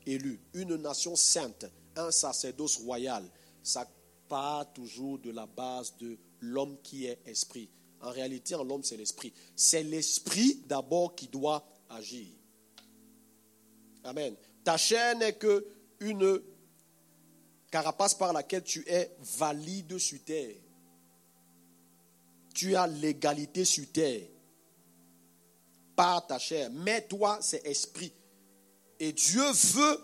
élue, une nation sainte, un sacerdoce royal, ça part toujours de la base de l'homme qui est esprit. En réalité, en l'homme, c'est l'esprit. C'est l'esprit d'abord qui doit agir. Amen. Ta chair n'est que une carapace par laquelle tu es valide sur terre. Tu as l'égalité sur terre par ta chair. Mais toi, c'est esprit. Et Dieu veut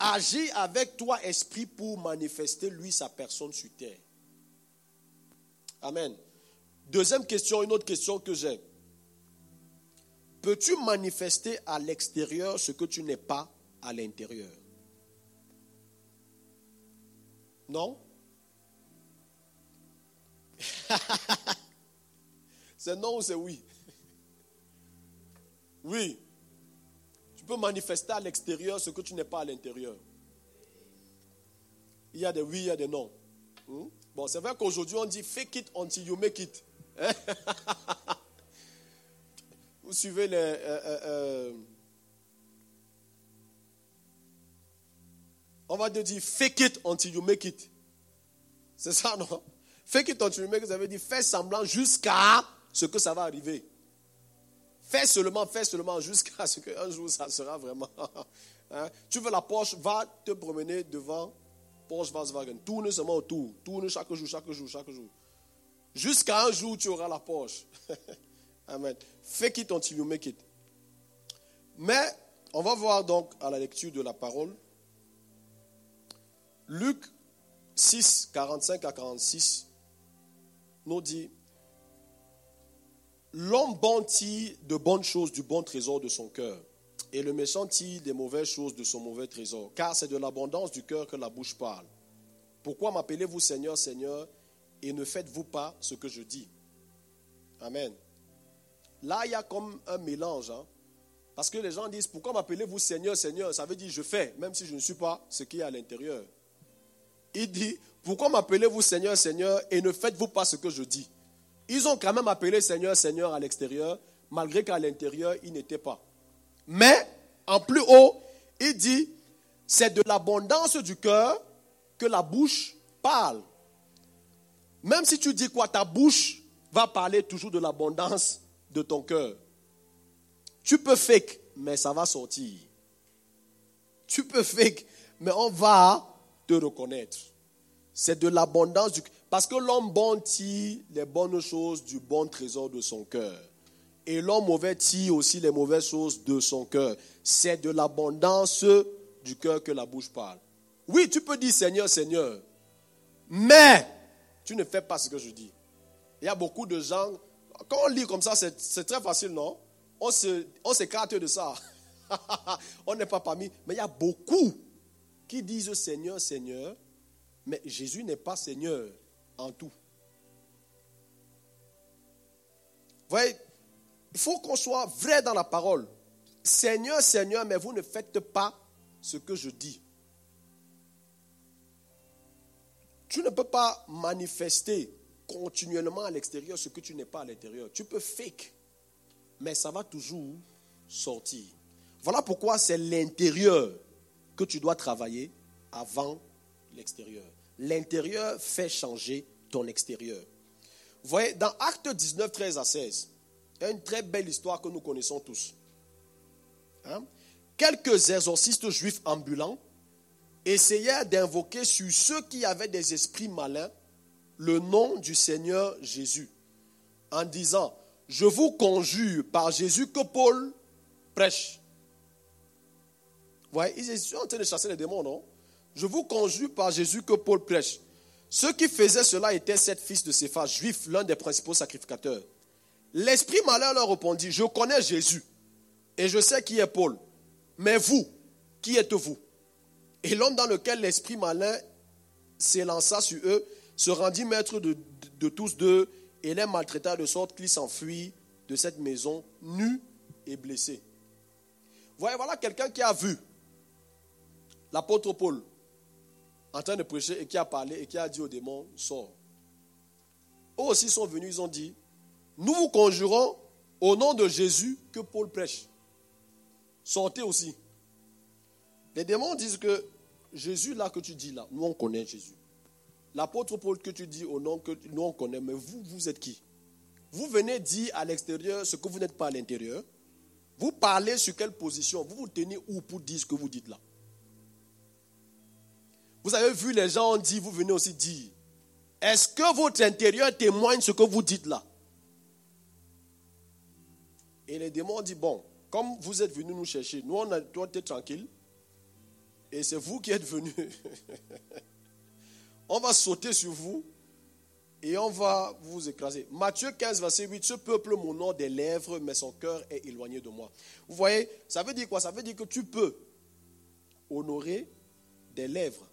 agir avec toi, esprit, pour manifester, lui, sa personne sur terre. Amen. Deuxième question, une autre question que j'ai. Peux-tu manifester à l'extérieur ce que tu n'es pas à l'intérieur? Non? C'est non ou c'est oui? Oui. Peux manifester à l'extérieur ce que tu n'es pas à l'intérieur. Il y a des oui, il y a des non. Hmm? Bon, c'est vrai qu'aujourd'hui on dit fake it until you make it. Vous suivez les. Euh, euh, euh, on va te dire fake it until you make it. C'est ça, non? Fake it until you make it, ça veut dire fais semblant jusqu'à ce que ça va arriver. Fais seulement, fais seulement jusqu'à ce qu'un jour ça sera vraiment. Hein? Tu veux la Porsche, va te promener devant Porsche Volkswagen. Tourne seulement autour. Tourne chaque jour, chaque jour, chaque jour. Jusqu'à un jour, tu auras la Porsche. Amen. Fake it until you make it. Mais, on va voir donc à la lecture de la parole. Luc 6, 45 à 46 nous dit L'homme bon de bonnes choses du bon trésor de son cœur, et le méchant tire des mauvaises choses de son mauvais trésor, car c'est de l'abondance du cœur que la bouche parle. Pourquoi m'appelez-vous Seigneur, Seigneur, et ne faites-vous pas ce que je dis? Amen. Là, il y a comme un mélange. Hein. Parce que les gens disent, pourquoi m'appelez-vous Seigneur, Seigneur? Ça veut dire, je fais, même si je ne suis pas ce qui est à l'intérieur. Il dit, pourquoi m'appelez-vous Seigneur, Seigneur, et ne faites-vous pas ce que je dis? Ils ont quand même appelé Seigneur, Seigneur à l'extérieur, malgré qu'à l'intérieur, il n'était pas. Mais, en plus haut, il dit, c'est de l'abondance du cœur que la bouche parle. Même si tu dis quoi, ta bouche va parler toujours de l'abondance de ton cœur. Tu peux fake, mais ça va sortir. Tu peux fake, mais on va te reconnaître. C'est de l'abondance du cœur. Parce que l'homme bon tire les bonnes choses du bon trésor de son cœur. Et l'homme mauvais tire aussi les mauvaises choses de son cœur. C'est de l'abondance du cœur que la bouche parle. Oui, tu peux dire Seigneur, Seigneur, mais tu ne fais pas ce que je dis. Il y a beaucoup de gens, quand on lit comme ça, c'est très facile, non? On s'écarte de ça. on n'est pas parmi. Mais il y a beaucoup qui disent Seigneur, Seigneur, mais Jésus n'est pas Seigneur en tout. Vous voyez, il faut qu'on soit vrai dans la parole. Seigneur, Seigneur, mais vous ne faites pas ce que je dis. Tu ne peux pas manifester continuellement à l'extérieur ce que tu n'es pas à l'intérieur. Tu peux fake, mais ça va toujours sortir. Voilà pourquoi c'est l'intérieur que tu dois travailler avant l'extérieur. L'intérieur fait changer ton extérieur. Vous voyez, dans Acte 19, 13 à 16, il y a une très belle histoire que nous connaissons tous. Hein? Quelques exorcistes juifs ambulants essayaient d'invoquer sur ceux qui avaient des esprits malins le nom du Seigneur Jésus, en disant, je vous conjure par Jésus que Paul prêche. Vous voyez, ils sont en train de chasser les démons, non? Je vous conjure par Jésus que Paul prêche. Ceux qui faisaient cela étaient sept fils de Sépha, juifs, l'un des principaux sacrificateurs. L'esprit malin leur répondit, je connais Jésus et je sais qui est Paul. Mais vous, qui êtes-vous Et l'homme dans lequel l'esprit malin s'élança sur eux se rendit maître de, tous deux et les maltraita de sorte qu'ils s'enfuient de cette maison nus et blessés. Voyez, voilà quelqu'un qui a vu l'apôtre Paul en train de prêcher et qui a parlé et qui a dit au démon, sors. Eux aussi sont venus, ils ont dit, nous vous conjurons au nom de Jésus que Paul prêche. Sortez aussi. Les démons disent que Jésus là que tu dis là, nous on connaît Jésus. L'apôtre Paul que tu dis au nom que nous on connaît, mais vous, vous êtes qui? Vous venez dire à l'extérieur ce que vous n'êtes pas à l'intérieur. Vous parlez sur quelle position? Vous vous tenez où pour dire ce que vous dites là? Vous avez vu, les gens ont dit, vous venez aussi dire, est-ce que votre intérieur témoigne ce que vous dites là? Et les démons ont dit, bon, comme vous êtes venus nous chercher, nous on a toi été tranquille, et c'est vous qui êtes venus. on va sauter sur vous et on va vous écraser. Matthieu 15, verset 8, ce peuple nom des lèvres, mais son cœur est éloigné de moi. Vous voyez, ça veut dire quoi? Ça veut dire que tu peux honorer des lèvres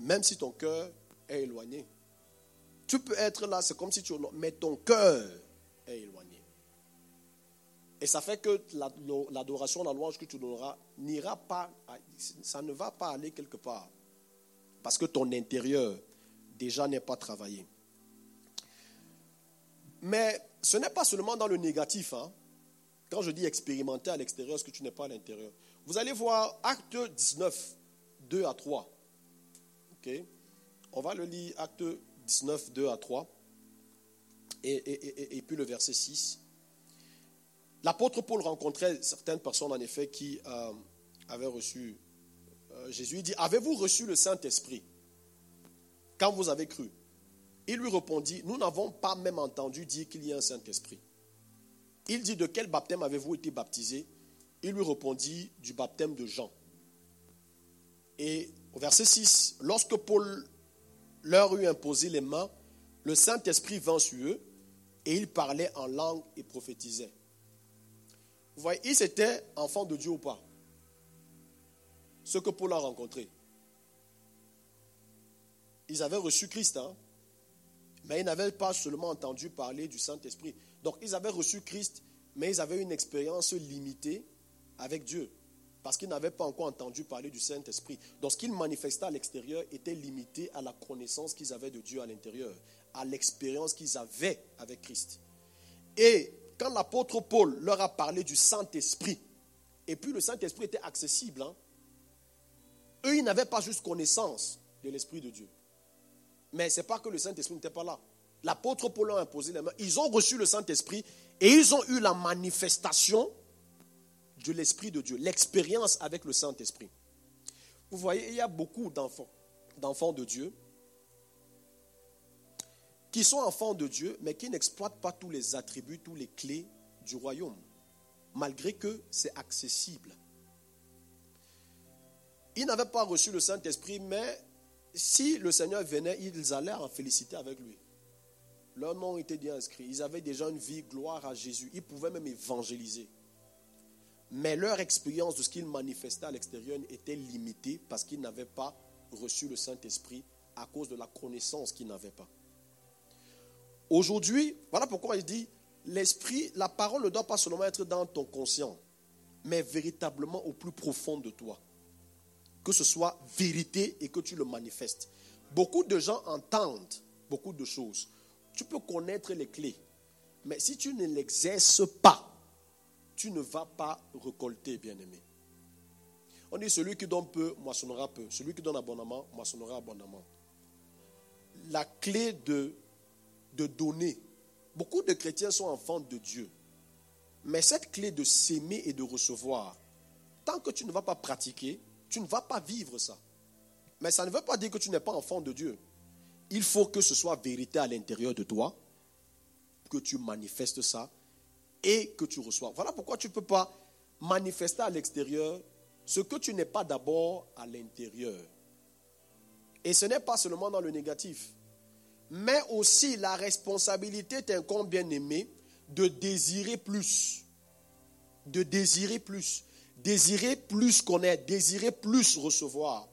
même si ton cœur est éloigné. Tu peux être là, c'est comme si tu... Mais ton cœur est éloigné. Et ça fait que l'adoration, la louange que tu donneras n'ira pas, ça ne va pas aller quelque part. Parce que ton intérieur déjà n'est pas travaillé. Mais ce n'est pas seulement dans le négatif. Hein. Quand je dis expérimenter à l'extérieur ce que tu n'es pas à l'intérieur? Vous allez voir Acte 19, 2 à 3. On va le lire, acte 19, 2 à 3, et, puis le verset 6. L'apôtre Paul rencontrait certaines personnes, en effet, qui euh, avaient reçu euh, Jésus. Il dit, avez-vous reçu le Saint-Esprit quand vous avez cru? Il lui répondit, nous n'avons pas même entendu dire qu'il y a un Saint-Esprit. Il dit, de quel baptême avez-vous été baptisé? Il lui répondit, du baptême de Jean. Et verset 6, lorsque Paul leur eut imposé les mains, le Saint-Esprit vint sur eux et il parlait en langue et prophétisait. Vous voyez, ils étaient enfants de Dieu ou pas? Ce que Paul a rencontré. Ils avaient reçu Christ, hein? mais ils n'avaient pas seulement entendu parler du Saint-Esprit. Donc ils avaient reçu Christ, mais ils avaient une expérience limitée avec Dieu, parce qu'ils n'avaient pas encore entendu parler du Saint-Esprit. Donc ce qu'ils manifestaient à l'extérieur était limité à la connaissance qu'ils avaient de Dieu à l'intérieur, à l'expérience qu'ils avaient avec Christ. Et quand l'apôtre Paul leur a parlé du Saint-Esprit, et puis le Saint-Esprit était accessible, hein, eux, ils n'avaient pas juste connaissance de l'Esprit de Dieu. Mais ce n'est pas que le Saint-Esprit n'était pas là. L'apôtre Paul a imposé les mains. Ils ont reçu le Saint-Esprit et ils ont eu la manifestation de l'Esprit de Dieu, l'expérience avec le Saint-Esprit. Vous voyez, il y a beaucoup d'enfants, d'enfants de Dieu, qui sont enfants de Dieu, mais qui n'exploitent pas tous les attributs, tous les clés du royaume, malgré que c'est accessible. Ils n'avaient pas reçu le Saint-Esprit, mais si le Seigneur venait, ils allaient en féliciter avec lui. Leur nom était bien inscrit. Ils avaient déjà une vie, gloire à Jésus. Ils pouvaient même évangéliser. Mais leur expérience de ce qu'ils manifestaient à l'extérieur était limitée parce qu'ils n'avaient pas reçu le Saint-Esprit à cause de la connaissance qu'ils n'avaient pas. Aujourd'hui, voilà pourquoi il dit, l'esprit, la parole ne doit pas seulement être dans ton conscient, mais véritablement au plus profond de toi. Que ce soit vérité et que tu le manifestes. Beaucoup de gens entendent beaucoup de choses. Tu peux connaître les clés, mais si tu ne l'exerces pas, tu ne vas pas récolter, bien-aimé. On dit celui qui donne peu, moissonnera peu. Celui qui donne abondamment, moissonnera abondamment. La clé de de donner. Beaucoup de chrétiens sont enfants de Dieu. Mais cette clé de s'aimer et de recevoir, tant que tu ne vas pas pratiquer, tu ne vas pas vivre ça. Mais ça ne veut pas dire que tu n'es pas enfant de Dieu. Il faut que ce soit vérité à l'intérieur de toi, que tu manifestes ça et que tu reçois. Voilà pourquoi tu ne peux pas manifester à l'extérieur ce que tu n'es pas d'abord à l'intérieur. Et ce n'est pas seulement dans le négatif mais aussi la responsabilité t'incombe, bien aimé, de désirer plus. De désirer plus. Désirer plus connaître, désirer plus recevoir.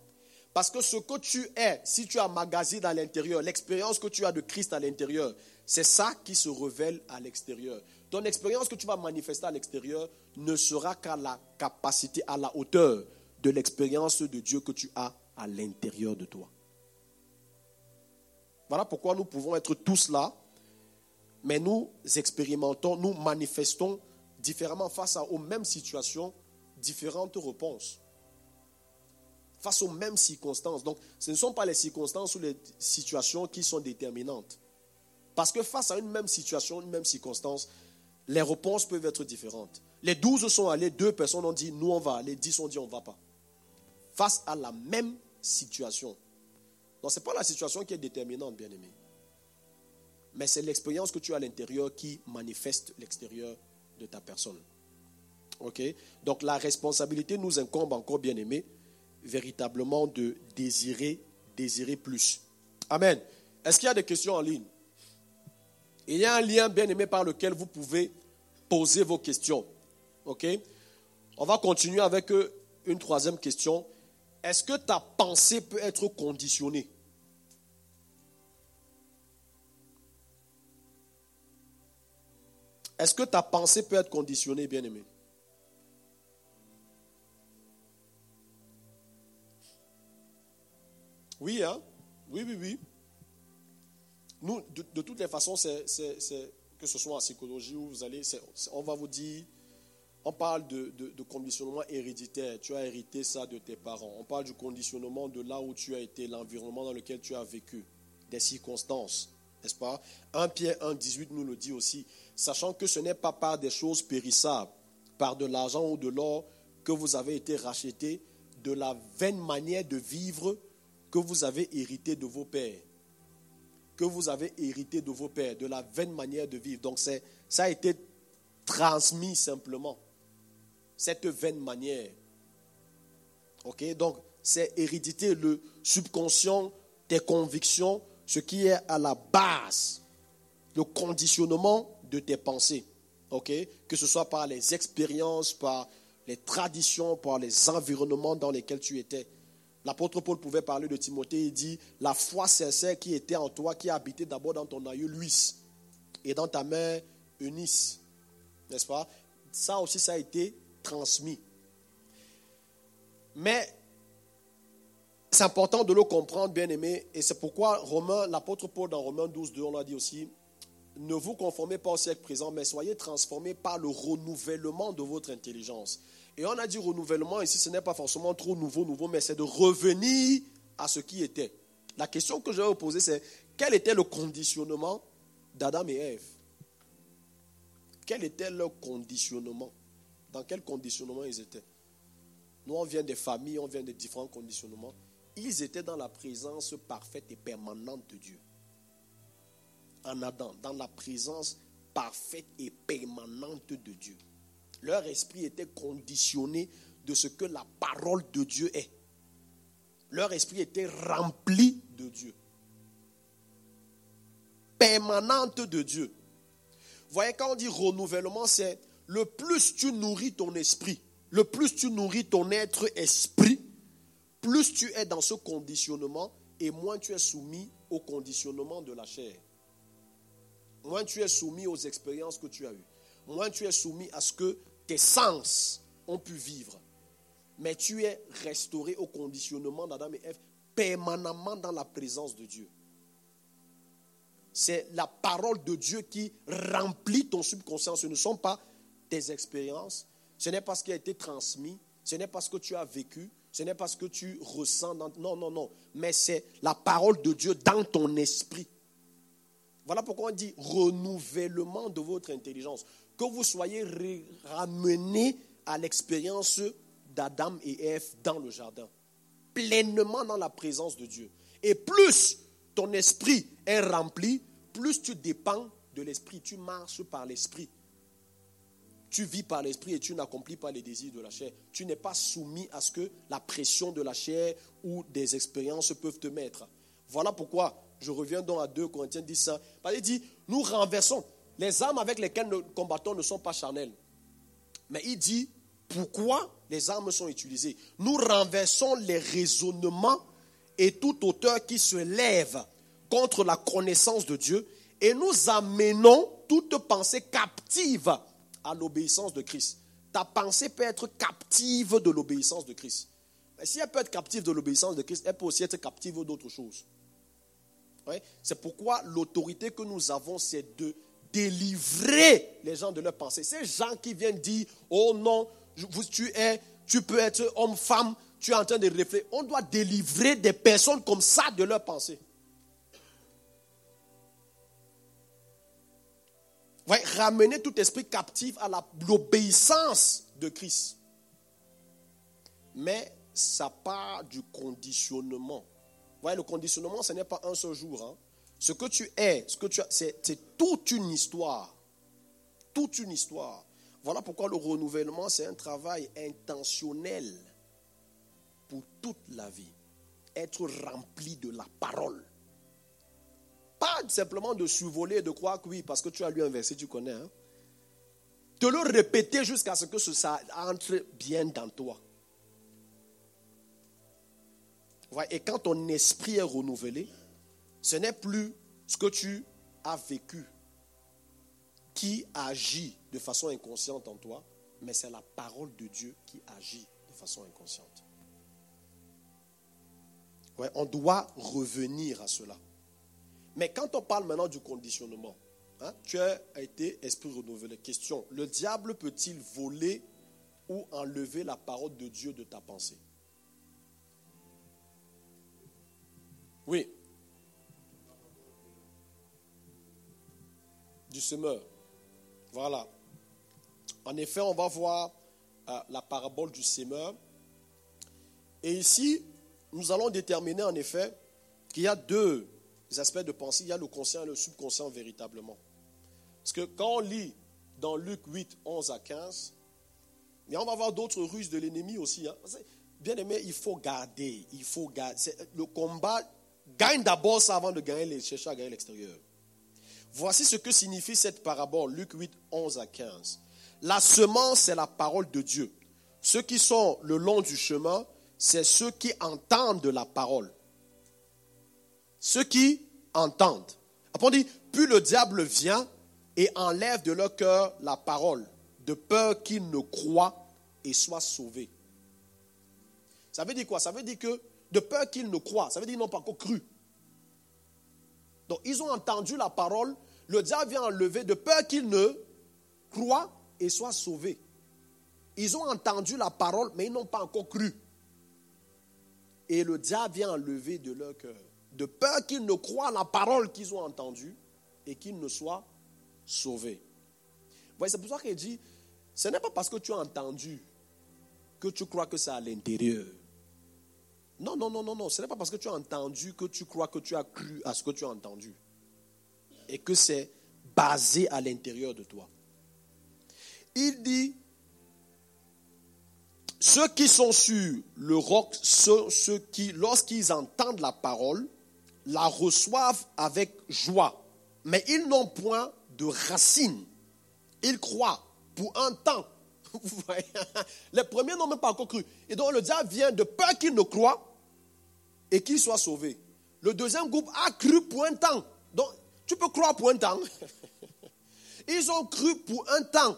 Parce que ce que tu es, si tu as magasiné à l'intérieur, l'expérience que tu as de Christ à l'intérieur, c'est ça qui se révèle à l'extérieur. Ton expérience que tu vas manifester à l'extérieur ne sera qu'à la capacité, à la hauteur de l'expérience de Dieu que tu as à l'intérieur de toi. Voilà pourquoi nous pouvons être tous là, mais nous expérimentons, nous manifestons différemment face aux mêmes situations, différentes réponses. Face aux mêmes circonstances. Donc, ce ne sont pas les circonstances ou les situations qui sont déterminantes. Parce que face à une même situation, une même circonstance, les réponses peuvent être différentes. Les douze sont allés, deux personnes ont dit nous on va aller, dix ont dit on ne va pas. Face à la même situation. Donc, ce n'est pas la situation qui est déterminante, bien aimé. Mais c'est l'expérience que tu as à l'intérieur qui manifeste l'extérieur de ta personne. OK? Donc, la responsabilité nous incombe encore, bien aimé, véritablement de désirer, désirer plus. Amen. Est-ce qu'il y a des questions en ligne? Il y a un lien, bien aimé, par lequel vous pouvez poser vos questions. OK? On va continuer avec euh, une troisième question. Est-ce que ta pensée peut être conditionnée? Est-ce que ta pensée peut être conditionnée, bien-aimé Oui, hein? Oui, oui, oui. Nous, de, toutes les façons, que ce soit en psychologie où vous allez, on va vous dire, on parle de, de, conditionnement héréditaire. Tu as hérité ça de tes parents. On parle du conditionnement de là où tu as été, l'environnement dans lequel tu as vécu, des circonstances n'est-ce pas? 1 Pierre 1, 18 nous le dit aussi, sachant que ce n'est pas par des choses périssables, par de l'argent ou de l'or que vous avez été rachetés, de la vaine manière de vivre que vous avez hérité de vos pères. Que vous avez hérité de vos pères, de la vaine manière de vivre. Donc ça a été transmis simplement, cette vaine manière. Ok? Donc c'est hérédité, le subconscient, tes convictions, ce qui est à la base le conditionnement de tes pensées. ok? Que ce soit par les expériences, par les traditions, par les environnements dans lesquels tu étais. L'apôtre Paul pouvait parler de Timothée, il dit, la foi sincère qui était en toi, qui habitait d'abord dans ton aïeux Luis et dans ta mère Eunice. N'est-ce pas? Ça aussi, ça a été transmis. Mais c'est important de le comprendre, bien aimé, et c'est pourquoi l'apôtre Paul dans Romains 12, 2, on l'a dit aussi, ne vous conformez pas au siècle présent, mais soyez transformés par le renouvellement de votre intelligence. Et on a dit renouvellement ici, ce n'est pas forcément trop nouveau, nouveau, mais c'est de revenir à ce qui était. La question que je vais vous poser, c'est quel était le conditionnement d'Adam et Ève? Quel était leur conditionnement? Dans quel conditionnement ils étaient? Nous, on vient des familles, on vient de différents conditionnements. Ils étaient dans la présence parfaite et permanente de Dieu. En Adam, dans la présence parfaite et permanente de Dieu. Leur esprit était conditionné de ce que la parole de Dieu est. Leur esprit était rempli de Dieu. Permanente de Dieu. Vous voyez, quand on dit renouvellement, c'est le plus tu nourris ton esprit, le plus tu nourris ton être esprit, plus tu es dans ce conditionnement et moins tu es soumis au conditionnement de la chair. Moins tu es soumis aux expériences que tu as eues. Moins tu es soumis à ce que tes sens ont pu vivre. Mais tu es restauré au conditionnement d'Adam et Ève permanemment dans la présence de Dieu. C'est la parole de Dieu qui remplit ton subconscient. Ce ne sont pas tes expériences, ce n'est pas ce qui a été transmis, ce n'est pas ce que tu as vécu, ce n'est pas ce que tu ressens. Non, non, non. Mais c'est la parole de Dieu dans ton esprit. Voilà pourquoi on dit renouvellement de votre intelligence vous soyez ramenés à l'expérience d'Adam et Ève dans le jardin, pleinement dans la présence de Dieu. Et plus ton esprit est rempli, plus tu dépends de l'esprit, tu marches par l'esprit. Tu vis par l'esprit et tu n'accomplis pas les désirs de la chair. Tu n'es pas soumis à ce que la pression de la chair ou des expériences peuvent te mettre. Voilà pourquoi je reviens donc à 2 Corinthiens 10 ça. Il dit, nous renversons. Les armes avec lesquelles nous combattons ne sont pas charnelles. Mais il dit pourquoi les armes sont utilisées. Nous renversons les raisonnements et toute auteur qui se lève contre la connaissance de Dieu et nous amenons toute pensée captive à l'obéissance de Christ. Ta pensée peut être captive de l'obéissance de Christ. Mais si elle peut être captive de l'obéissance de Christ, elle peut aussi être captive d'autres choses. C'est pourquoi l'autorité que nous avons, c'est de délivrer les gens de leurs pensées. Ces gens qui viennent dire, oh non, tu es, tu peux être homme, femme, tu es en train de réfléchir. On doit délivrer des personnes comme ça de leurs pensées. Ouais, ramener tout esprit captif à l'obéissance de Christ. Mais ça part du conditionnement. Ouais, le conditionnement, ce n'est pas un seul jour. Hein. Ce que tu es, ce que tu as, c'est toute une histoire. Toute une histoire. Voilà pourquoi le renouvellement, c'est un travail intentionnel pour toute la vie. Être rempli de la parole. Pas simplement de survoler et de croire que oui, parce que tu as lu un verset, tu connais. Hein. De le répéter jusqu'à ce que ça entre bien dans toi. Et quand ton esprit est renouvelé, ce n'est plus ce que tu as vécu qui agit de façon inconsciente en toi, mais c'est la parole de Dieu qui agit de façon inconsciente. On doit revenir à cela. Mais quand on parle maintenant du conditionnement, hein, tu as été esprit renouvelé. Question, le diable peut-il voler ou enlever la parole de Dieu de ta pensée? Oui, du semeur. Voilà. En effet, on va voir euh, la parabole du semeur. Et ici, nous allons déterminer en effet qu'il y a deux aspects de pensée. Il y a le conscient et le subconscient véritablement. Parce que quand on lit dans Luc 8, 11 à 15, mais on va voir d'autres ruses de l'ennemi aussi. Hein. Bien aimé, il faut garder. Il faut garder. Le combat gagne d'abord ça avant de gagner, chercher à gagner l'extérieur. Voici ce que signifie cette parabole, Luc 8, 11 à 15. La semence, c'est la parole de Dieu. Ceux qui sont le long du chemin, c'est ceux qui entendent la parole. Ceux qui entendent. Après on dit, puis le diable vient et enlève de leur cœur la parole, de peur qu'ils ne croient et soient sauvés. Ça veut dire quoi? Ça veut dire que de peur qu'ils ne croient, ça veut dire qu'ils n'ont pas encore cru. Donc ils ont entendu la parole, le diable vient enlever de peur qu'ils ne croient et soient sauvés. Ils ont entendu la parole, mais ils n'ont pas encore cru. Et le diable vient enlever de leur cœur, de peur qu'ils ne croient la parole qu'ils ont entendue et qu'ils ne soient sauvés. Voyez, c'est pour ça qu'il dit, ce n'est pas parce que tu as entendu que tu crois que c'est à l'intérieur. Non, non, non, non, non. Ce n'est pas parce que tu as entendu que tu crois que tu as cru à ce que tu as entendu. Et que c'est basé à l'intérieur de toi. Il dit, ceux qui sont sur le roc, ceux, ceux qui, lorsqu'ils entendent la parole, la reçoivent avec joie. Mais ils n'ont point de racines. Ils croient pour un temps. Les premiers n'ont même pas encore cru. Et donc le diable vient de peur qu'ils ne croient et qu'ils soient sauvés. Le deuxième groupe a cru pour un temps. Donc tu peux croire pour un temps. Ils ont cru pour un temps.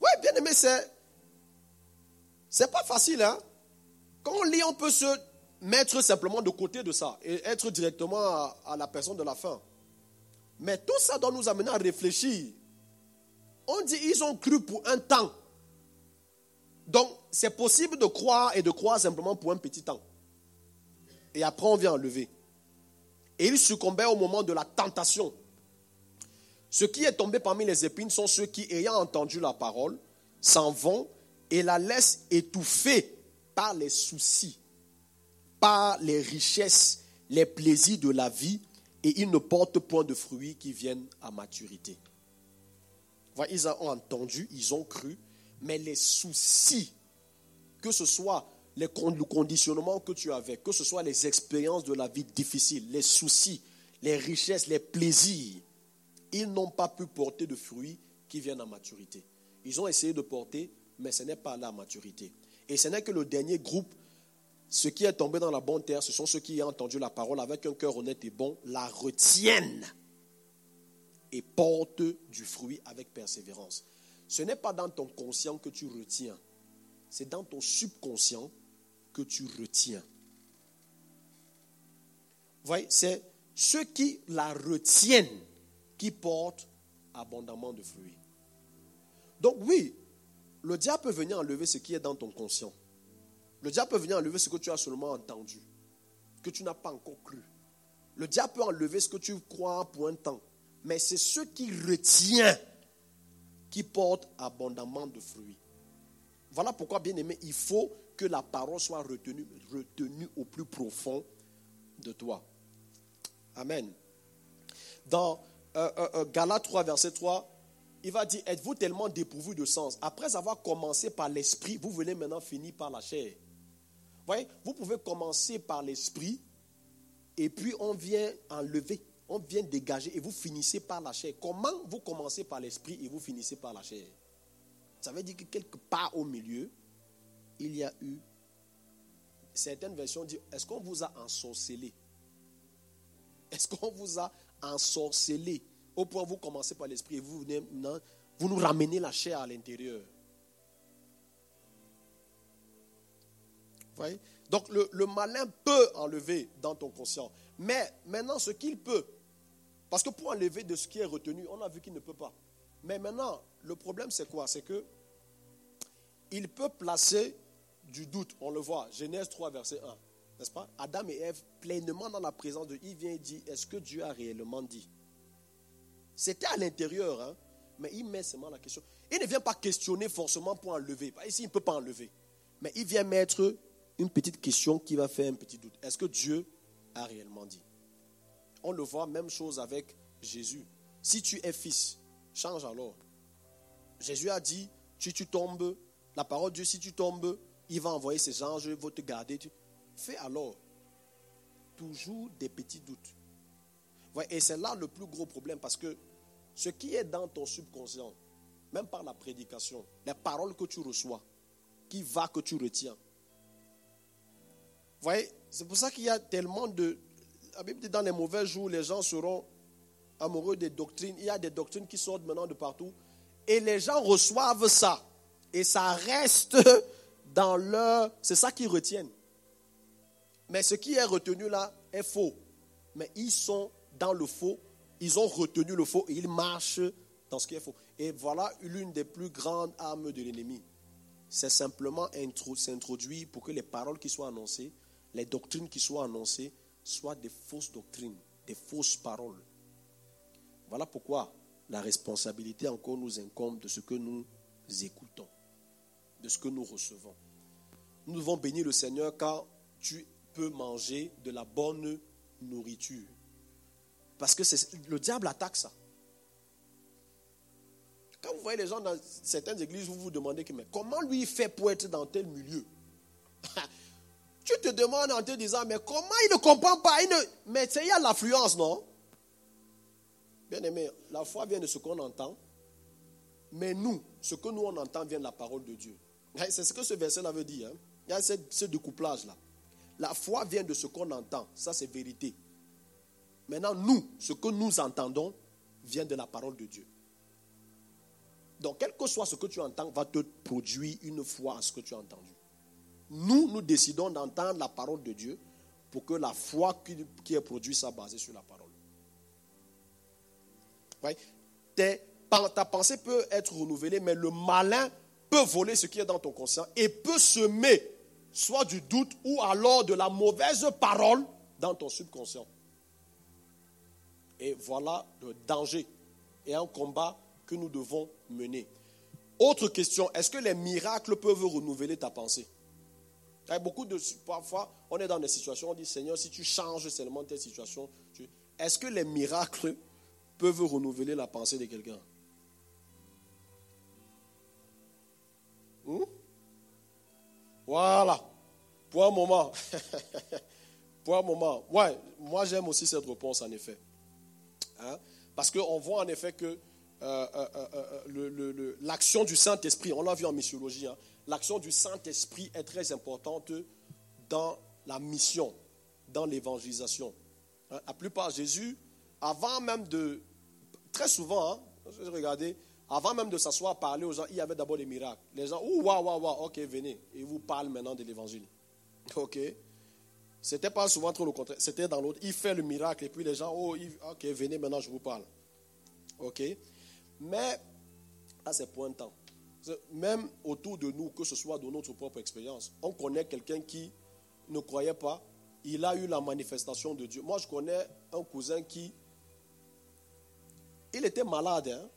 Oui, bien aimé, c'est. C'est pas facile, hein. Quand on lit, on peut se mettre simplement de côté de ça et être directement à, la personne de la fin. Mais tout ça doit nous amener à réfléchir. On dit ils ont cru pour un temps. Donc, c'est possible de croire et de croire simplement pour un petit temps. Et après, on vient enlever. Et ils succombaient au moment de la tentation. Ce qui est tombé parmi les épines sont ceux qui, ayant entendu la parole, s'en vont et la laissent étouffer par les soucis par les richesses, les plaisirs de la vie, et ils ne portent point de fruits qui viennent à maturité. Ils ont entendu, ils ont cru, mais les soucis, que ce soit le conditionnement que tu avais, que ce soit les expériences de la vie difficile, les soucis, les richesses, les plaisirs, ils n'ont pas pu porter de fruits qui viennent à maturité. Ils ont essayé de porter, mais ce n'est pas la maturité. Et ce n'est que le dernier groupe ce qui est tombé dans la bonne terre, ce sont ceux qui ont entendu la parole avec un cœur honnête et bon, la retiennent et portent du fruit avec persévérance. Ce n'est pas dans ton conscient que tu retiens, c'est dans ton subconscient que tu retiens. Vous voyez, c'est ceux qui la retiennent qui portent abondamment de fruits. Donc oui, le diable peut venir enlever ce qui est dans ton conscient. Le diable peut venir enlever ce que tu as seulement entendu, que tu n'as pas encore cru. Le diable peut enlever ce que tu crois pour un temps. Mais c'est ce qui retient qui porte abondamment de fruits. Voilà pourquoi, bien aimé, il faut que la parole soit retenue, au plus profond de toi. Amen. Dans euh, euh, euh Galates 3, verset 3, il va dire, êtes-vous tellement dépourvu de sens? Après avoir commencé par l'esprit, vous venez maintenant finir par la chair voyez, vous pouvez commencer par l'esprit et puis on vient enlever, on vient dégager et vous finissez par la chair. Comment vous commencez par l'esprit et vous finissez par la chair? Ça veut dire que quelque part au milieu, il y a eu. Certaines versions disent est-ce qu'on vous a ensorcelé? Est-ce qu'on vous a ensorcelé? Au point où vous commencez par l'esprit et vous, vous nous ramenez la chair à l'intérieur. Donc le, malin peut enlever dans ton conscient. Mais maintenant, ce qu'il peut, parce que pour enlever de ce qui est retenu, on a vu qu'il ne peut pas. Mais maintenant, le problème c'est quoi? C'est que il peut placer du doute. On le voit, Genèse 3, verset 1. N'est-ce pas? Adam et Ève, pleinement dans la présence de Dieu, il vient et dit Est-ce que Dieu a réellement dit? C'était à l'intérieur, hein, mais il met seulement la question. Il ne vient pas questionner forcément pour enlever. Ici, il ne peut pas enlever. Mais il vient mettre une petite question qui va faire un petit doute. Est-ce que Dieu a réellement dit? On le voit, même chose avec Jésus. Si tu es fils, change alors. Jésus a dit, si tu tombes, la parole de Dieu, si tu tombes, il va envoyer ses anges, ils vont te garder. Fais alors. toujours des petits doutes. Et c'est là le plus gros problème parce que ce qui est dans ton subconscient, même par la prédication, les paroles que tu reçois, qui va que tu retiens. Voyez, c'est pour ça qu'il y a tellement de... La Bible dit dans les mauvais jours, les gens seront amoureux des doctrines. Il y a des doctrines qui sortent maintenant de partout. Et les gens reçoivent ça. Et ça reste dans leur... C'est ça qu'ils retiennent. Mais ce qui est retenu là est faux. Mais ils sont dans le faux. Ils ont retenu le faux et ils marchent dans ce qui est faux. Et voilà l'une des plus grandes armes de l'ennemi. C'est simplement s'introduire pour que les paroles qui soient annoncées, les doctrines qui soient annoncées, soient des fausses doctrines, des fausses paroles. Voilà pourquoi la responsabilité encore nous incombe de ce que nous écoutons, de ce que nous recevons. Nous devons bénir le Seigneur car tu peux manger de la bonne nourriture. Parce que le diable attaque ça. Quand vous voyez les gens dans certaines églises, vous vous demandez comment lui il fait pour être dans tel milieu? Tu te demandes en te disant, mais comment il ne comprend pas? Il ne... Mais il y a l'affluence, non? Bien aimé, la foi vient de ce qu'on entend, mais nous, ce que nous on entend vient de la parole de Dieu. C'est ce que ce verset-là veut dire. Hein. Il y a ce, découplage-là. La foi vient de ce qu'on entend, ça c'est vérité. Maintenant, nous, ce que nous entendons vient de la parole de Dieu. Donc, quel que soit ce que tu entends, va te produire une foi à ce que tu as entendu. Nous, nous décidons d'entendre la parole de Dieu pour que la foi qui est produite soit basée sur la parole ta pensée peut être renouvelée, mais le malin peut voler ce qui est dans ton conscient et peut semer soit du doute ou alors de la mauvaise parole dans ton subconscient. Et voilà le danger et un combat que nous devons mener. Autre question, est-ce que les miracles peuvent renouveler ta pensée? Beaucoup de parfois, on est dans des situations, on dit Seigneur, si tu changes seulement tes situations, est-ce que les miracles peuvent renouveler la pensée de quelqu'un? Voilà. Pour un moment. Pour un moment. Ouais, moi j'aime aussi cette réponse en effet. Hein? Parce qu'on voit en effet que euh, euh, euh, l'action du Saint-Esprit, on l'a vu en missiologie, hein, l'action du Saint-Esprit est très importante dans la mission, dans l'évangélisation. Hein? La plupart, Jésus, avant même de, Très souvent, hein, je regardais, avant même de s'asseoir, parler aux gens, il y avait d'abord des miracles. Les gens, ouh, waouh, waouh, waouh, ok, venez. Et vous parle maintenant de l'évangile. Ok. C'était pas souvent trop le contraire. C'était dans l'autre. Il fait le miracle et puis les gens, oh, ok, venez maintenant, je vous parle. Ok. Mais, là, c'est point de temps. Même autour de nous, que ce soit de notre propre expérience, on connaît quelqu'un qui ne croyait pas. Il a eu la manifestation de Dieu. Moi, je connais un cousin qui il était malade. Hein.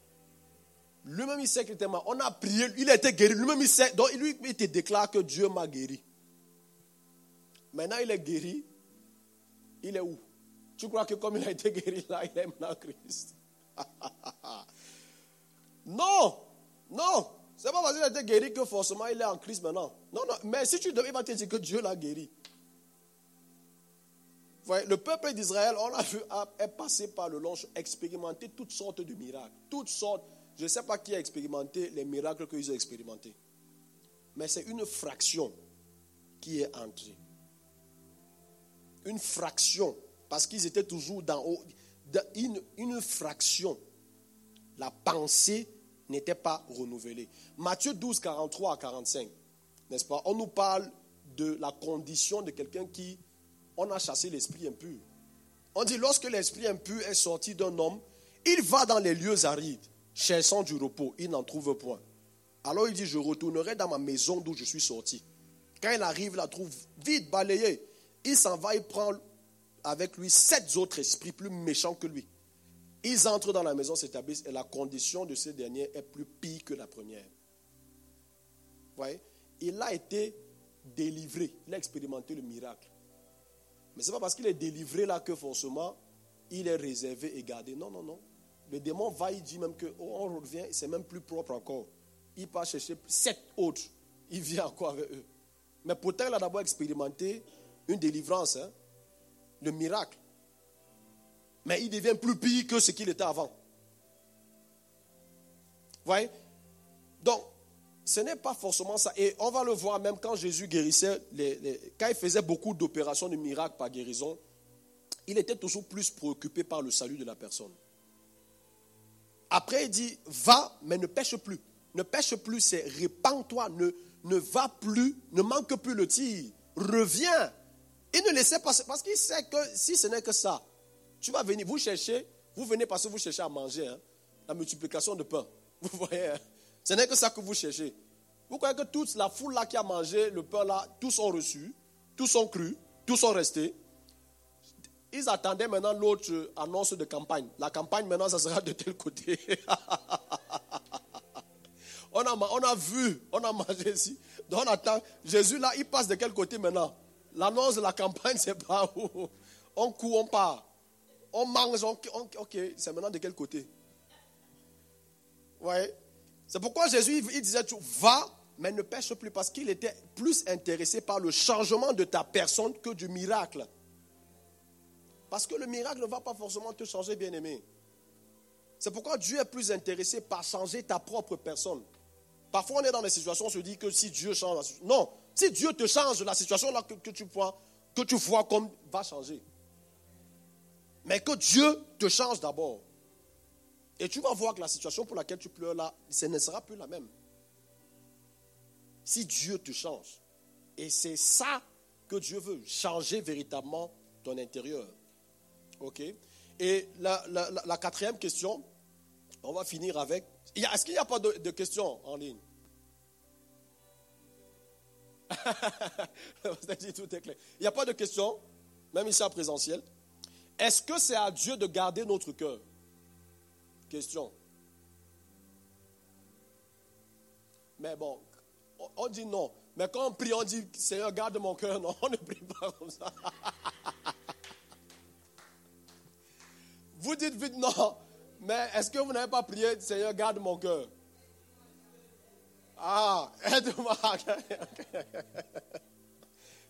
Lui-même, il sait qu'il était malade. On a prié, il a été guéri. Lui-même, il sait. Donc, lui, il te déclare que Dieu m'a guéri. Maintenant, il est guéri. Il est où? Tu crois que comme il a été guéri là, il est maintenant Christ? Non, non. C'est pas parce qu'il a été guéri que forcément il est en Christ maintenant. Non, non. Mais si tu devais, il va te dire que Dieu l'a guéri le peuple d'Israël, on a vu, est passé par le long, expérimenté toutes sortes de miracles. Toutes sortes. Je ne sais pas qui a expérimenté les miracles qu'ils ont expérimentés. Mais c'est une fraction qui est entrée. Une fraction. Parce qu'ils étaient toujours dans une, une fraction. La pensée n'était pas renouvelée. Matthieu 12, 43 à 45. N'est-ce pas? On nous parle de la condition de quelqu'un qui on a chassé l'esprit impur. On dit lorsque l'esprit impur est sorti d'un homme, il va dans les lieux arides, cherchant du repos, il n'en trouve point. Alors il dit, je retournerai dans ma maison d'où je suis sorti. Quand il arrive, il la trouve vide, balayée. Il s'en va, il prend avec lui sept autres esprits plus méchants que lui. Ils entrent dans la maison, s'établissent, et la condition de ces derniers est plus pire que la première. Vous voyez? Il a été délivré, il a expérimenté le miracle. Mais ce n'est pas parce qu'il est délivré là que forcément il est réservé et gardé. Non, non, non. Le démon va, il dit même qu'on oh, revient, c'est même plus propre encore. Il part chercher sept autres. Il vient encore avec eux. Mais pourtant, il a d'abord expérimenté une délivrance. Hein. le miracle. Mais il devient plus pire que ce qu'il était avant. Voyez? Donc, ce n'est pas forcément ça. Et on va le voir même quand Jésus guérissait, quand il faisait beaucoup d'opérations de miracles par guérison, il était toujours plus préoccupé par le salut de la personne. Après, il dit, va, mais ne pêche plus. Ne pêche plus, c'est répands-toi, ne, ne va plus, ne manque plus le tir, reviens. Il ne laissait pas, parce qu'il sait que si ce n'est que ça, tu vas venir, vous cherchez, vous venez parce que vous cherchez à manger, hein, la multiplication de pain. Vous voyez, hein. ce n'est que ça que vous cherchez. Vous croyez que toute la foule là qui a mangé le pain là, tous ont reçu, tous ont cru, tous ont resté. Ils attendaient maintenant l'autre annonce de campagne. La campagne maintenant, ça sera de tel côté. on, a, on a vu, on a mangé ici. Donc on attend. Jésus là, il passe de quel côté maintenant? L'annonce de la campagne, c'est pas où? On court, on part. On mange, on, ok, c'est maintenant de quel côté? Ouais. C'est pourquoi Jésus il disait va, mais ne pêche plus, parce qu'il était plus intéressé par le changement de ta personne que du miracle. Parce que le miracle ne va pas forcément te changer, bien-aimé. C'est pourquoi Dieu est plus intéressé par changer ta propre personne. Parfois, on est dans des situations, on se dit que si Dieu change la situation. Non, si Dieu te change, la situation là que, que, tu vois, que tu vois comme va changer. Mais que Dieu te change d'abord. Et tu vas voir que la situation pour laquelle tu pleures là, ce ne sera plus la même. Si Dieu te change. Et c'est ça que Dieu veut, changer véritablement ton intérieur. OK Et la, quatrième question, on va finir avec. Est-ce qu'il n'y a pas de, questions en ligne? Il n'y a pas de questions, même ici en présentiel. Est-ce que c'est à Dieu de garder notre cœur? Question. Mais bon, on dit non. Mais quand on prie, on dit Seigneur, garde mon cœur. Non, on ne prie pas comme ça. Vous dites vite non. Mais est-ce que vous n'avez pas prié, Seigneur, garde mon cœur? Ah, aide-moi.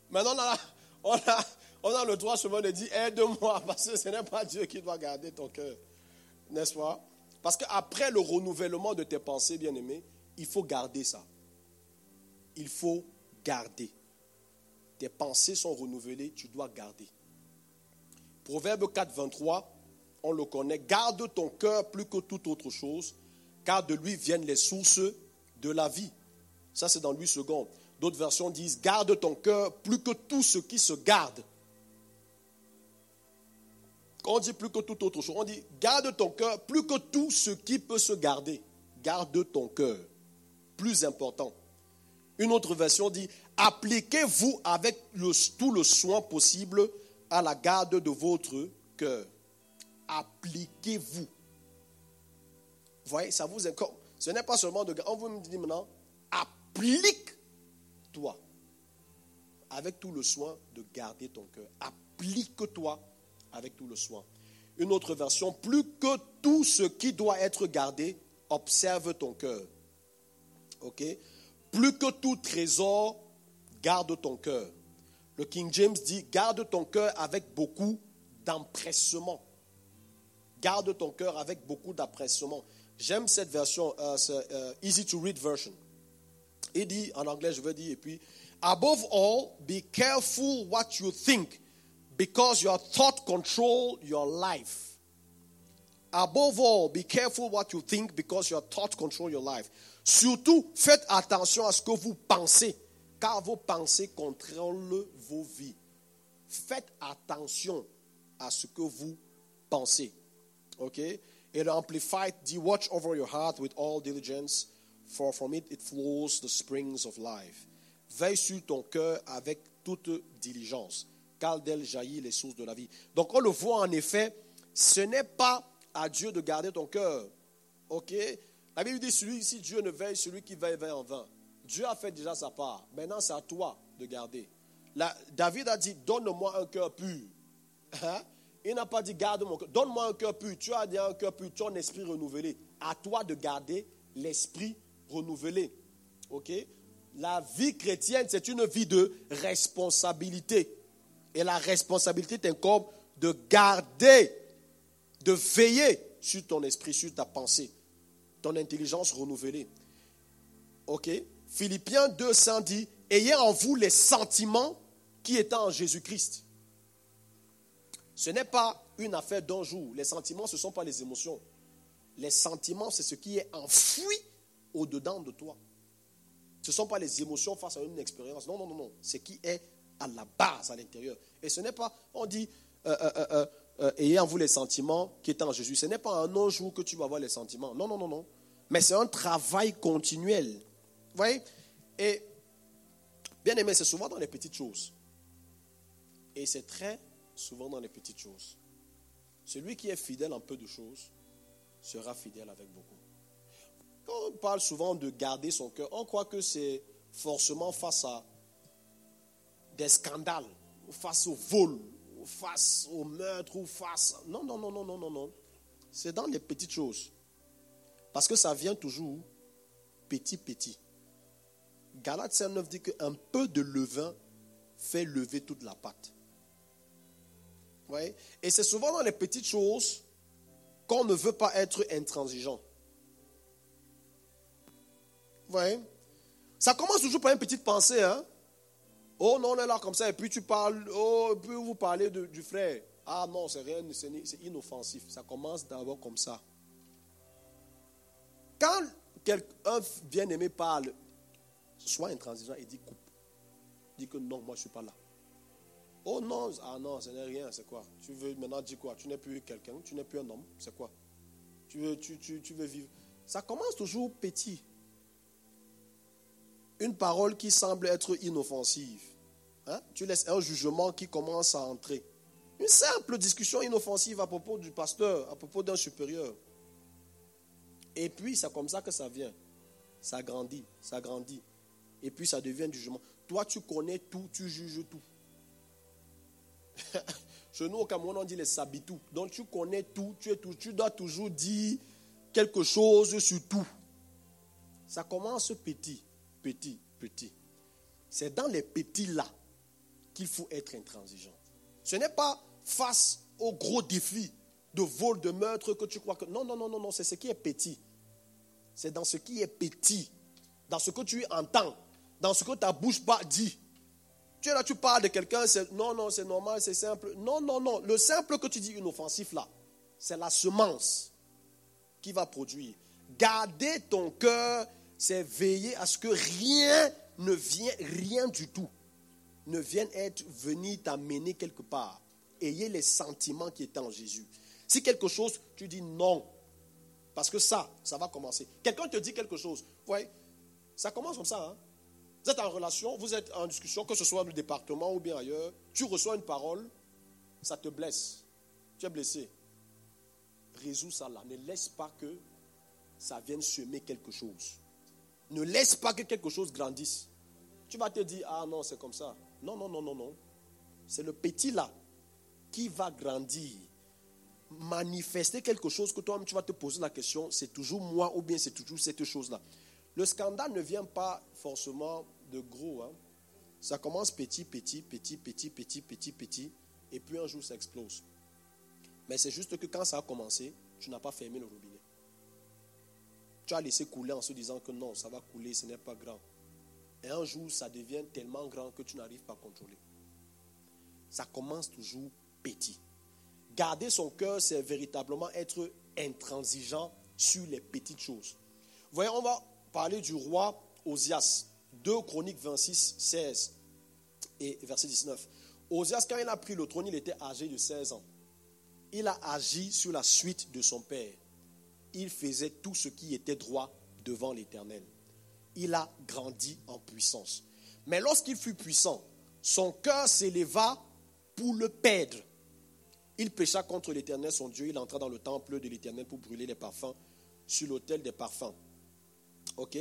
Maintenant, on a, on a, le droit souvent de dire aide-moi, parce que ce n'est pas Dieu qui doit garder ton cœur. N'est-ce pas? Parce qu'après le renouvellement de tes pensées, bien-aimés, il faut garder ça. Il faut garder. Tes pensées sont renouvelées, tu dois garder. Proverbe 4, 23 on le connaît, garde ton cœur plus que toute autre chose, car de lui viennent les sources de la vie. Ça, c'est dans lui second. D'autres versions disent, garde ton cœur plus que tout ce qui se garde. Quand on dit plus que toute autre chose, on dit, garde ton cœur plus que tout ce qui peut se garder. Garde ton cœur. Plus important. Une autre version dit, appliquez-vous avec tout le soin possible à la garde de votre cœur appliquez-vous. Vous voyez, ça vous encore. Ce n'est pas seulement de. On vous dit maintenant, applique-toi. Avec tout le soin de garder ton cœur. Applique-toi avec tout le soin. Une autre version, plus que tout ce qui doit être gardé, observe ton cœur. OK? Plus que tout trésor, garde ton cœur. Le King James dit, garde ton cœur avec beaucoup d'empressement. Garde ton cœur avec beaucoup d'appressement. J'aime cette version, euh, euh, Easy to Read version. Il dit, en anglais, je veux dire, et puis, Above all, be careful what you think, because your thought control your life. Above all, be careful what you think, because your thought control your life. Surtout, faites attention à ce que vous pensez, car vos pensées contrôlent vos vies. Faites attention à ce que vous pensez. Okay? It amplified dit watch over your heart with all diligence, for from it it flows the springs of life. Veille sur ton cœur avec toute diligence, car d'elle jaillit les sources de la vie. Donc on le voit en effet, ce n'est pas à Dieu de garder ton cœur. Ok? La Bible dit celui, si Dieu ne veille, celui qui veille, veille en vain. Dieu a fait déjà sa part. Maintenant, c'est à toi de garder. David a dit Donne-moi un cœur pur. Hein? Il n'a pas dit garde mon cœur. Donne-moi un cœur pur. Tu as dit un cœur pur, tu as un esprit renouvelé. À toi de garder l'esprit renouvelé. Ok? La vie chrétienne, c'est une vie de responsabilité. Et la responsabilité t'incombe de garder, de veiller sur ton esprit, sur ta pensée, ton intelligence renouvelée. Ok? Philippiens 200 dit Ayez en vous les sentiments qui étaient en Jésus-Christ. Ce n'est pas une affaire d'un jour. Les sentiments, ce ne sont pas les émotions. Les sentiments, c'est ce qui est enfoui au-dedans de toi. Ce ne sont pas les émotions face à une expérience. Non, non, non, non. Ce qui est à la base, à l'intérieur. Et ce n'est pas, on dit, euh, euh, euh, ayez en vous les sentiments qui étaient en Jésus. Ce n'est pas un autre jour que tu vas avoir les sentiments. Non, non, non, non. Mais c'est un travail continuel. Vous voyez? Et, bien aimé, c'est souvent dans les petites choses. Et c'est très souvent dans les petites choses. Celui qui est fidèle en peu de choses sera fidèle avec beaucoup. Quand on parle souvent de garder son cœur, on croit que c'est forcément face à des scandales, face au vol, face au meurtre, ou face... Non, non, non, non, non, non, non. C'est dans les petites choses. Parce que ça vient toujours petit, petit. Galates 5.9 dit qu'un peu de levain fait lever toute la pâte. Et c'est souvent dans les petites choses qu'on ne veut pas être intransigeant. voyez? Ça commence toujours par une petite pensée. Hein? Oh non, on est là comme ça, et puis tu parles, oh, puis vous parlez du frère. Ah non, c'est rien, c'est inoffensif. Ça commence d'abord comme ça. Quand quelqu'un bien-aimé parle, sois intransigeant et dis coupe. Dis que non, moi je ne suis pas là. Oh non, ah non, ce n'est rien, c'est quoi? Tu veux maintenant dire quoi? Tu n'es plus quelqu'un, tu n'es plus un homme, c'est quoi? Tu veux, tu, tu veux vivre. Ça commence toujours petit. Une parole qui semble être inoffensive. Hein? Tu laisses un jugement qui commence à entrer. Une simple discussion inoffensive à propos du pasteur, à propos d'un supérieur. Et puis, c'est comme ça que ça vient. Ça grandit, ça grandit. Et puis, ça devient jugement. Toi, tu connais tout, tu juges tout. Chez nous, au Cameroun, on dit les sabitou. Donc, tu connais tout, tu, es tout, tu dois toujours dire quelque chose sur tout. Ça commence petit, petit, petit. C'est dans les petits-là qu'il faut être intransigeant. Ce n'est pas face au gros défi de vol, de meurtre que tu crois que... Non, non, non, non, non, c'est ce qui est petit. C'est dans ce qui est petit, dans ce que tu entends, dans ce que ta bouche dit. Tu es là, tu parles de quelqu'un, c'est non, non, c'est normal, c'est simple. Non, non, non. Le simple que tu dis inoffensif là, c'est la semence qui va produire. Garder ton cœur, c'est veiller à ce que rien ne vienne, rien du tout, ne vienne être venu t'amener quelque part. Ayez les sentiments qui étaient en Jésus. Si quelque chose, tu dis non. Parce que ça, ça va commencer. Quelqu'un te dit quelque chose. Vous voyez, ça commence comme ça. Hein? Vous êtes en relation, vous êtes en discussion, que ce soit dans le département ou bien ailleurs. Tu reçois une parole, ça te blesse. Tu es blessé. Résous ça là. Ne laisse pas que ça vienne semer quelque chose. Ne laisse pas que quelque chose grandisse. Tu vas te dire, ah non, c'est comme ça. Non, non, non, non, non. C'est le petit là qui va grandir. Manifester quelque chose que toi-même tu vas te poser la question, c'est toujours moi ou bien c'est toujours cette chose-là. Le scandale ne vient pas forcément de gros. Hein. Ça commence petit, petit, petit, petit, petit, petit, petit, et puis un jour ça explose. Mais c'est juste que quand ça a commencé, tu n'as pas fermé le robinet. Tu as laissé couler en se disant que non, ça va couler, ce n'est pas grand. Et un jour, ça devient tellement grand que tu n'arrives pas à contrôler. Ça commence toujours petit. Garder son cœur, c'est véritablement être intransigeant sur les petites choses. Voyons, on va parler du roi Osias. 2 Chroniques 26, 16 et verset 19. Osias, quand il a pris le trône, il était âgé de 16 ans. Il a agi sur la suite de son père. Il faisait tout ce qui était droit devant l'Éternel. Il a grandi en puissance. Mais lorsqu'il fut puissant, son cœur s'éleva pour le perdre. Il pécha contre l'Éternel, son Dieu. Il entra dans le temple de l'Éternel pour brûler les parfums sur l'autel des parfums. OK?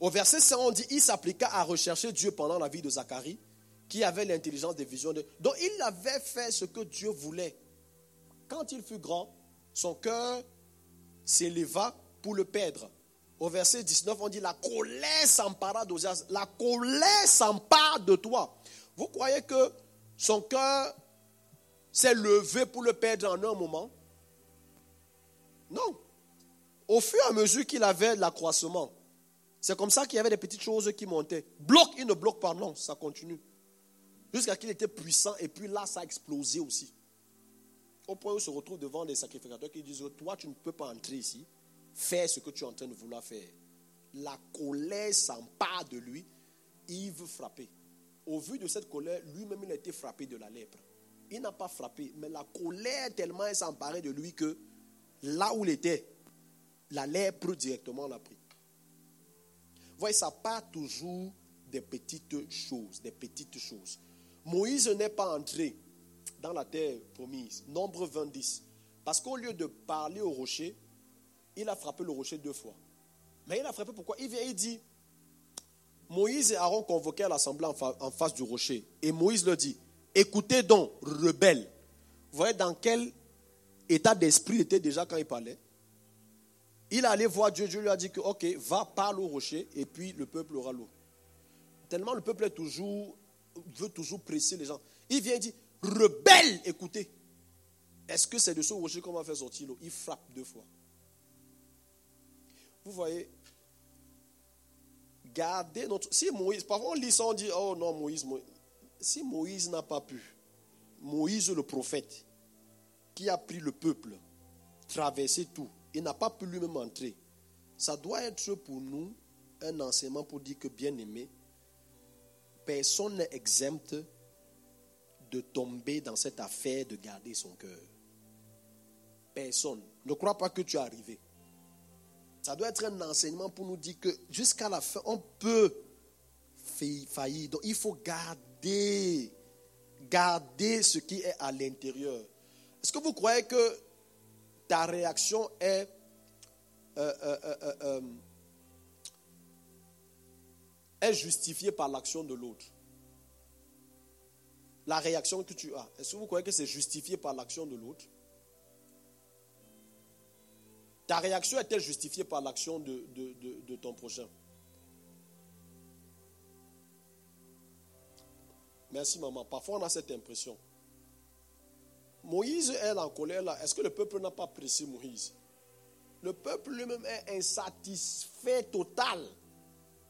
Au verset 100, on dit il s'appliqua à rechercher Dieu pendant la vie de Zacharie, qui avait l'intelligence des visions. De... Donc il avait fait ce que Dieu voulait. Quand il fut grand, son cœur s'éleva pour le perdre. Au verset 19, on dit la colère s'empara d'Ozias. La colère s'empare de toi. Vous croyez que Son cœur s'est levé pour le perdre en un moment? Non. Au fur et à mesure qu'il avait l'accroissement, c'est comme ça qu'il y avait des petites choses qui montaient. Bloque, il ne bloque pas, non, ça continue. Jusqu'à qu'il était puissant et puis là, ça a explosé aussi. Au point où il se retrouve devant des sacrificateurs qui disent Toi, tu ne peux pas entrer ici, faire ce que tu es en train de vouloir faire. La colère s'empare de lui, il veut frapper. Au vu de cette colère, lui-même, il a été frappé de la lèpre. Il n'a pas frappé, mais la colère tellement s'est emparée de lui que là où il était, la lèpre directement l'a pris. Voyez, ça part toujours des petites choses. Moïse n'est pas entré dans la terre promise. Nombre 20, Parce qu'au lieu de parler au rocher, il a frappé le rocher deux fois. Mais il a frappé pourquoi? Il vient, il dit, Moïse et Aaron convoquaient l'assemblée en face du rocher. Et Moïse leur dit, écoutez donc, rebelles. Vous voyez dans quel état d'esprit il était déjà quand il parlait? Il allait voir Dieu, Dieu lui a dit que, ok, va, parle au rocher, et puis le peuple aura l'eau. Tellement le peuple est toujours, veut toujours presser les gens. Il vient et dit, rebelle, écoutez. Est-ce que c'est de ce rocher qu'on va faire sortir l'eau? Il frappe deux fois. Vous voyez, gardez notre. Si Moïse, parfois on lit ça, on dit Oh non, Moïse, Moïse. Si Moïse n'a pas pu, Moïse le prophète, qui a pris le peuple, traversé tout, il n'a pas pu lui-même entrer. Ça doit être pour nous un enseignement pour dire que, bien aimé, personne n'est exempt de tomber dans cette affaire de garder son cœur. Personne. Ne crois pas que tu es arrivé. Ça doit être un enseignement pour nous dire que jusqu'à la fin, on peut faillir. Donc il faut garder, garder ce qui est à l'intérieur. Est-ce que vous croyez que ta réaction est euh, euh, euh, est justifiée par l'action de l'autre la réaction que tu as, est-ce que vous croyez que c'est justifié par l'action de l'autre? Ta réaction est-elle justifiée par l'action de, de, ton prochain? Merci maman. Parfois on a cette impression. Moïse est en colère là. Est-ce que le peuple n'a pas apprécié Moïse? Le peuple lui-même est insatisfait total.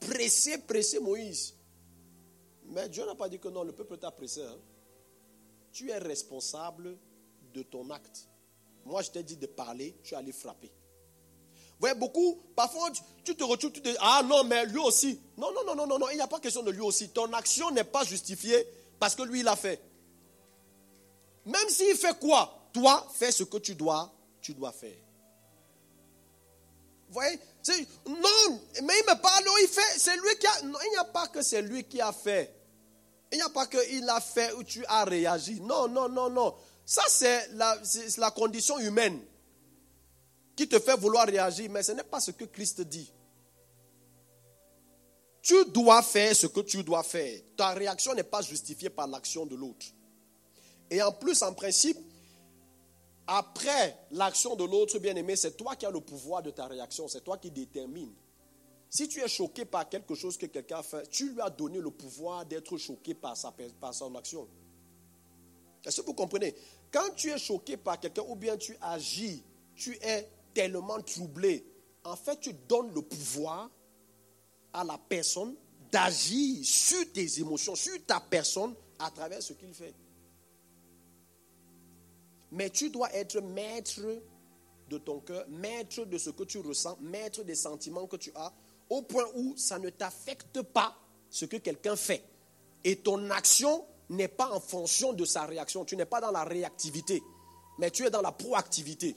Pressé, pressé Moïse. Mais Dieu n'a pas dit que non, le peuple t'a pressé. Hein. Tu es responsable de ton acte. Moi, je t'ai dit de parler, tu es allé frapper. Vous voyez, beaucoup, parfois, tu, te retrouves, tu te dis, ah non, mais lui aussi. Non, non, non, non, non, non, il n'y a pas question de lui aussi. Ton action n'est pas justifiée parce que lui, il a fait. Même s'il fait quoi, toi, fais ce que tu dois, tu dois faire. Vous voyez Non, mais il me parle, il fait, c'est lui qui a. Non, il n'y a pas que c'est lui qui a fait. Il n'y a pas qu'il a fait ou tu as réagi. Non, non, non, non. Ça, c'est la, la condition humaine qui te fait vouloir réagir, mais ce n'est pas ce que Christ dit. Tu dois faire ce que tu dois faire. Ta réaction n'est pas justifiée par l'action de l'autre. Et en plus, en principe, après l'action de l'autre bien-aimé, c'est toi qui as le pouvoir de ta réaction, c'est toi qui détermine. Si tu es choqué par quelque chose que quelqu'un a fait, tu lui as donné le pouvoir d'être choqué par, sa, par son action. Est-ce que vous comprenez? Quand tu es choqué par quelqu'un ou bien tu agis, tu es tellement troublé, en fait tu donnes le pouvoir à la personne d'agir sur tes émotions, sur ta personne à travers ce qu'il fait. Mais tu dois être maître de ton cœur, maître de ce que tu ressens, maître des sentiments que tu as, au point où ça ne t'affecte pas ce que quelqu'un fait. Et ton action n'est pas en fonction de sa réaction. Tu n'es pas dans la réactivité, mais tu es dans la proactivité.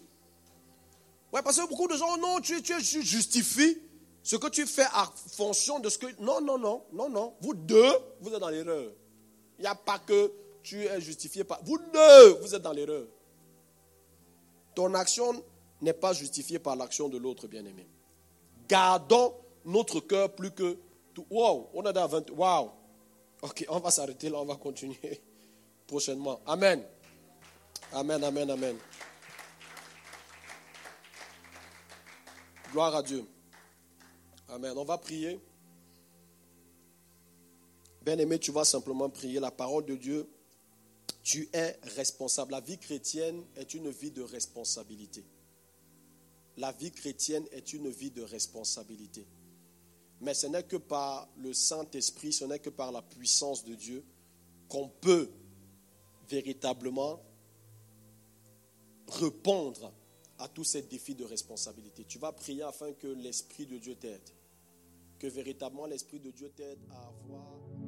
Ouais, parce que beaucoup de gens, non, tu, tu justifies ce que tu fais en fonction de ce que... Non, non, non, non, non. Vous deux, vous êtes dans l'erreur. Il n'y a pas que tu es justifié par... Vous deux, vous êtes dans l'erreur. Ton action n'est pas justifiée par l'action de l'autre, bien-aimé. Gardons notre cœur plus que tout. Wow, on est à 20. Wow. Ok, on va s'arrêter là, on va continuer prochainement. Amen. Amen, amen, amen. Gloire à Dieu. Amen. On va prier. Bien-aimé, tu vas simplement prier la parole de Dieu Tu es responsable. La vie chrétienne est une vie de responsabilité. La vie chrétienne est une vie de responsabilité. Mais ce n'est que par le Saint-Esprit, ce n'est que par la puissance de Dieu qu'on peut véritablement répondre à tous ces défis de responsabilité. Tu vas prier afin que l'Esprit de Dieu t'aide, que véritablement l'Esprit de Dieu t'aide à avoir...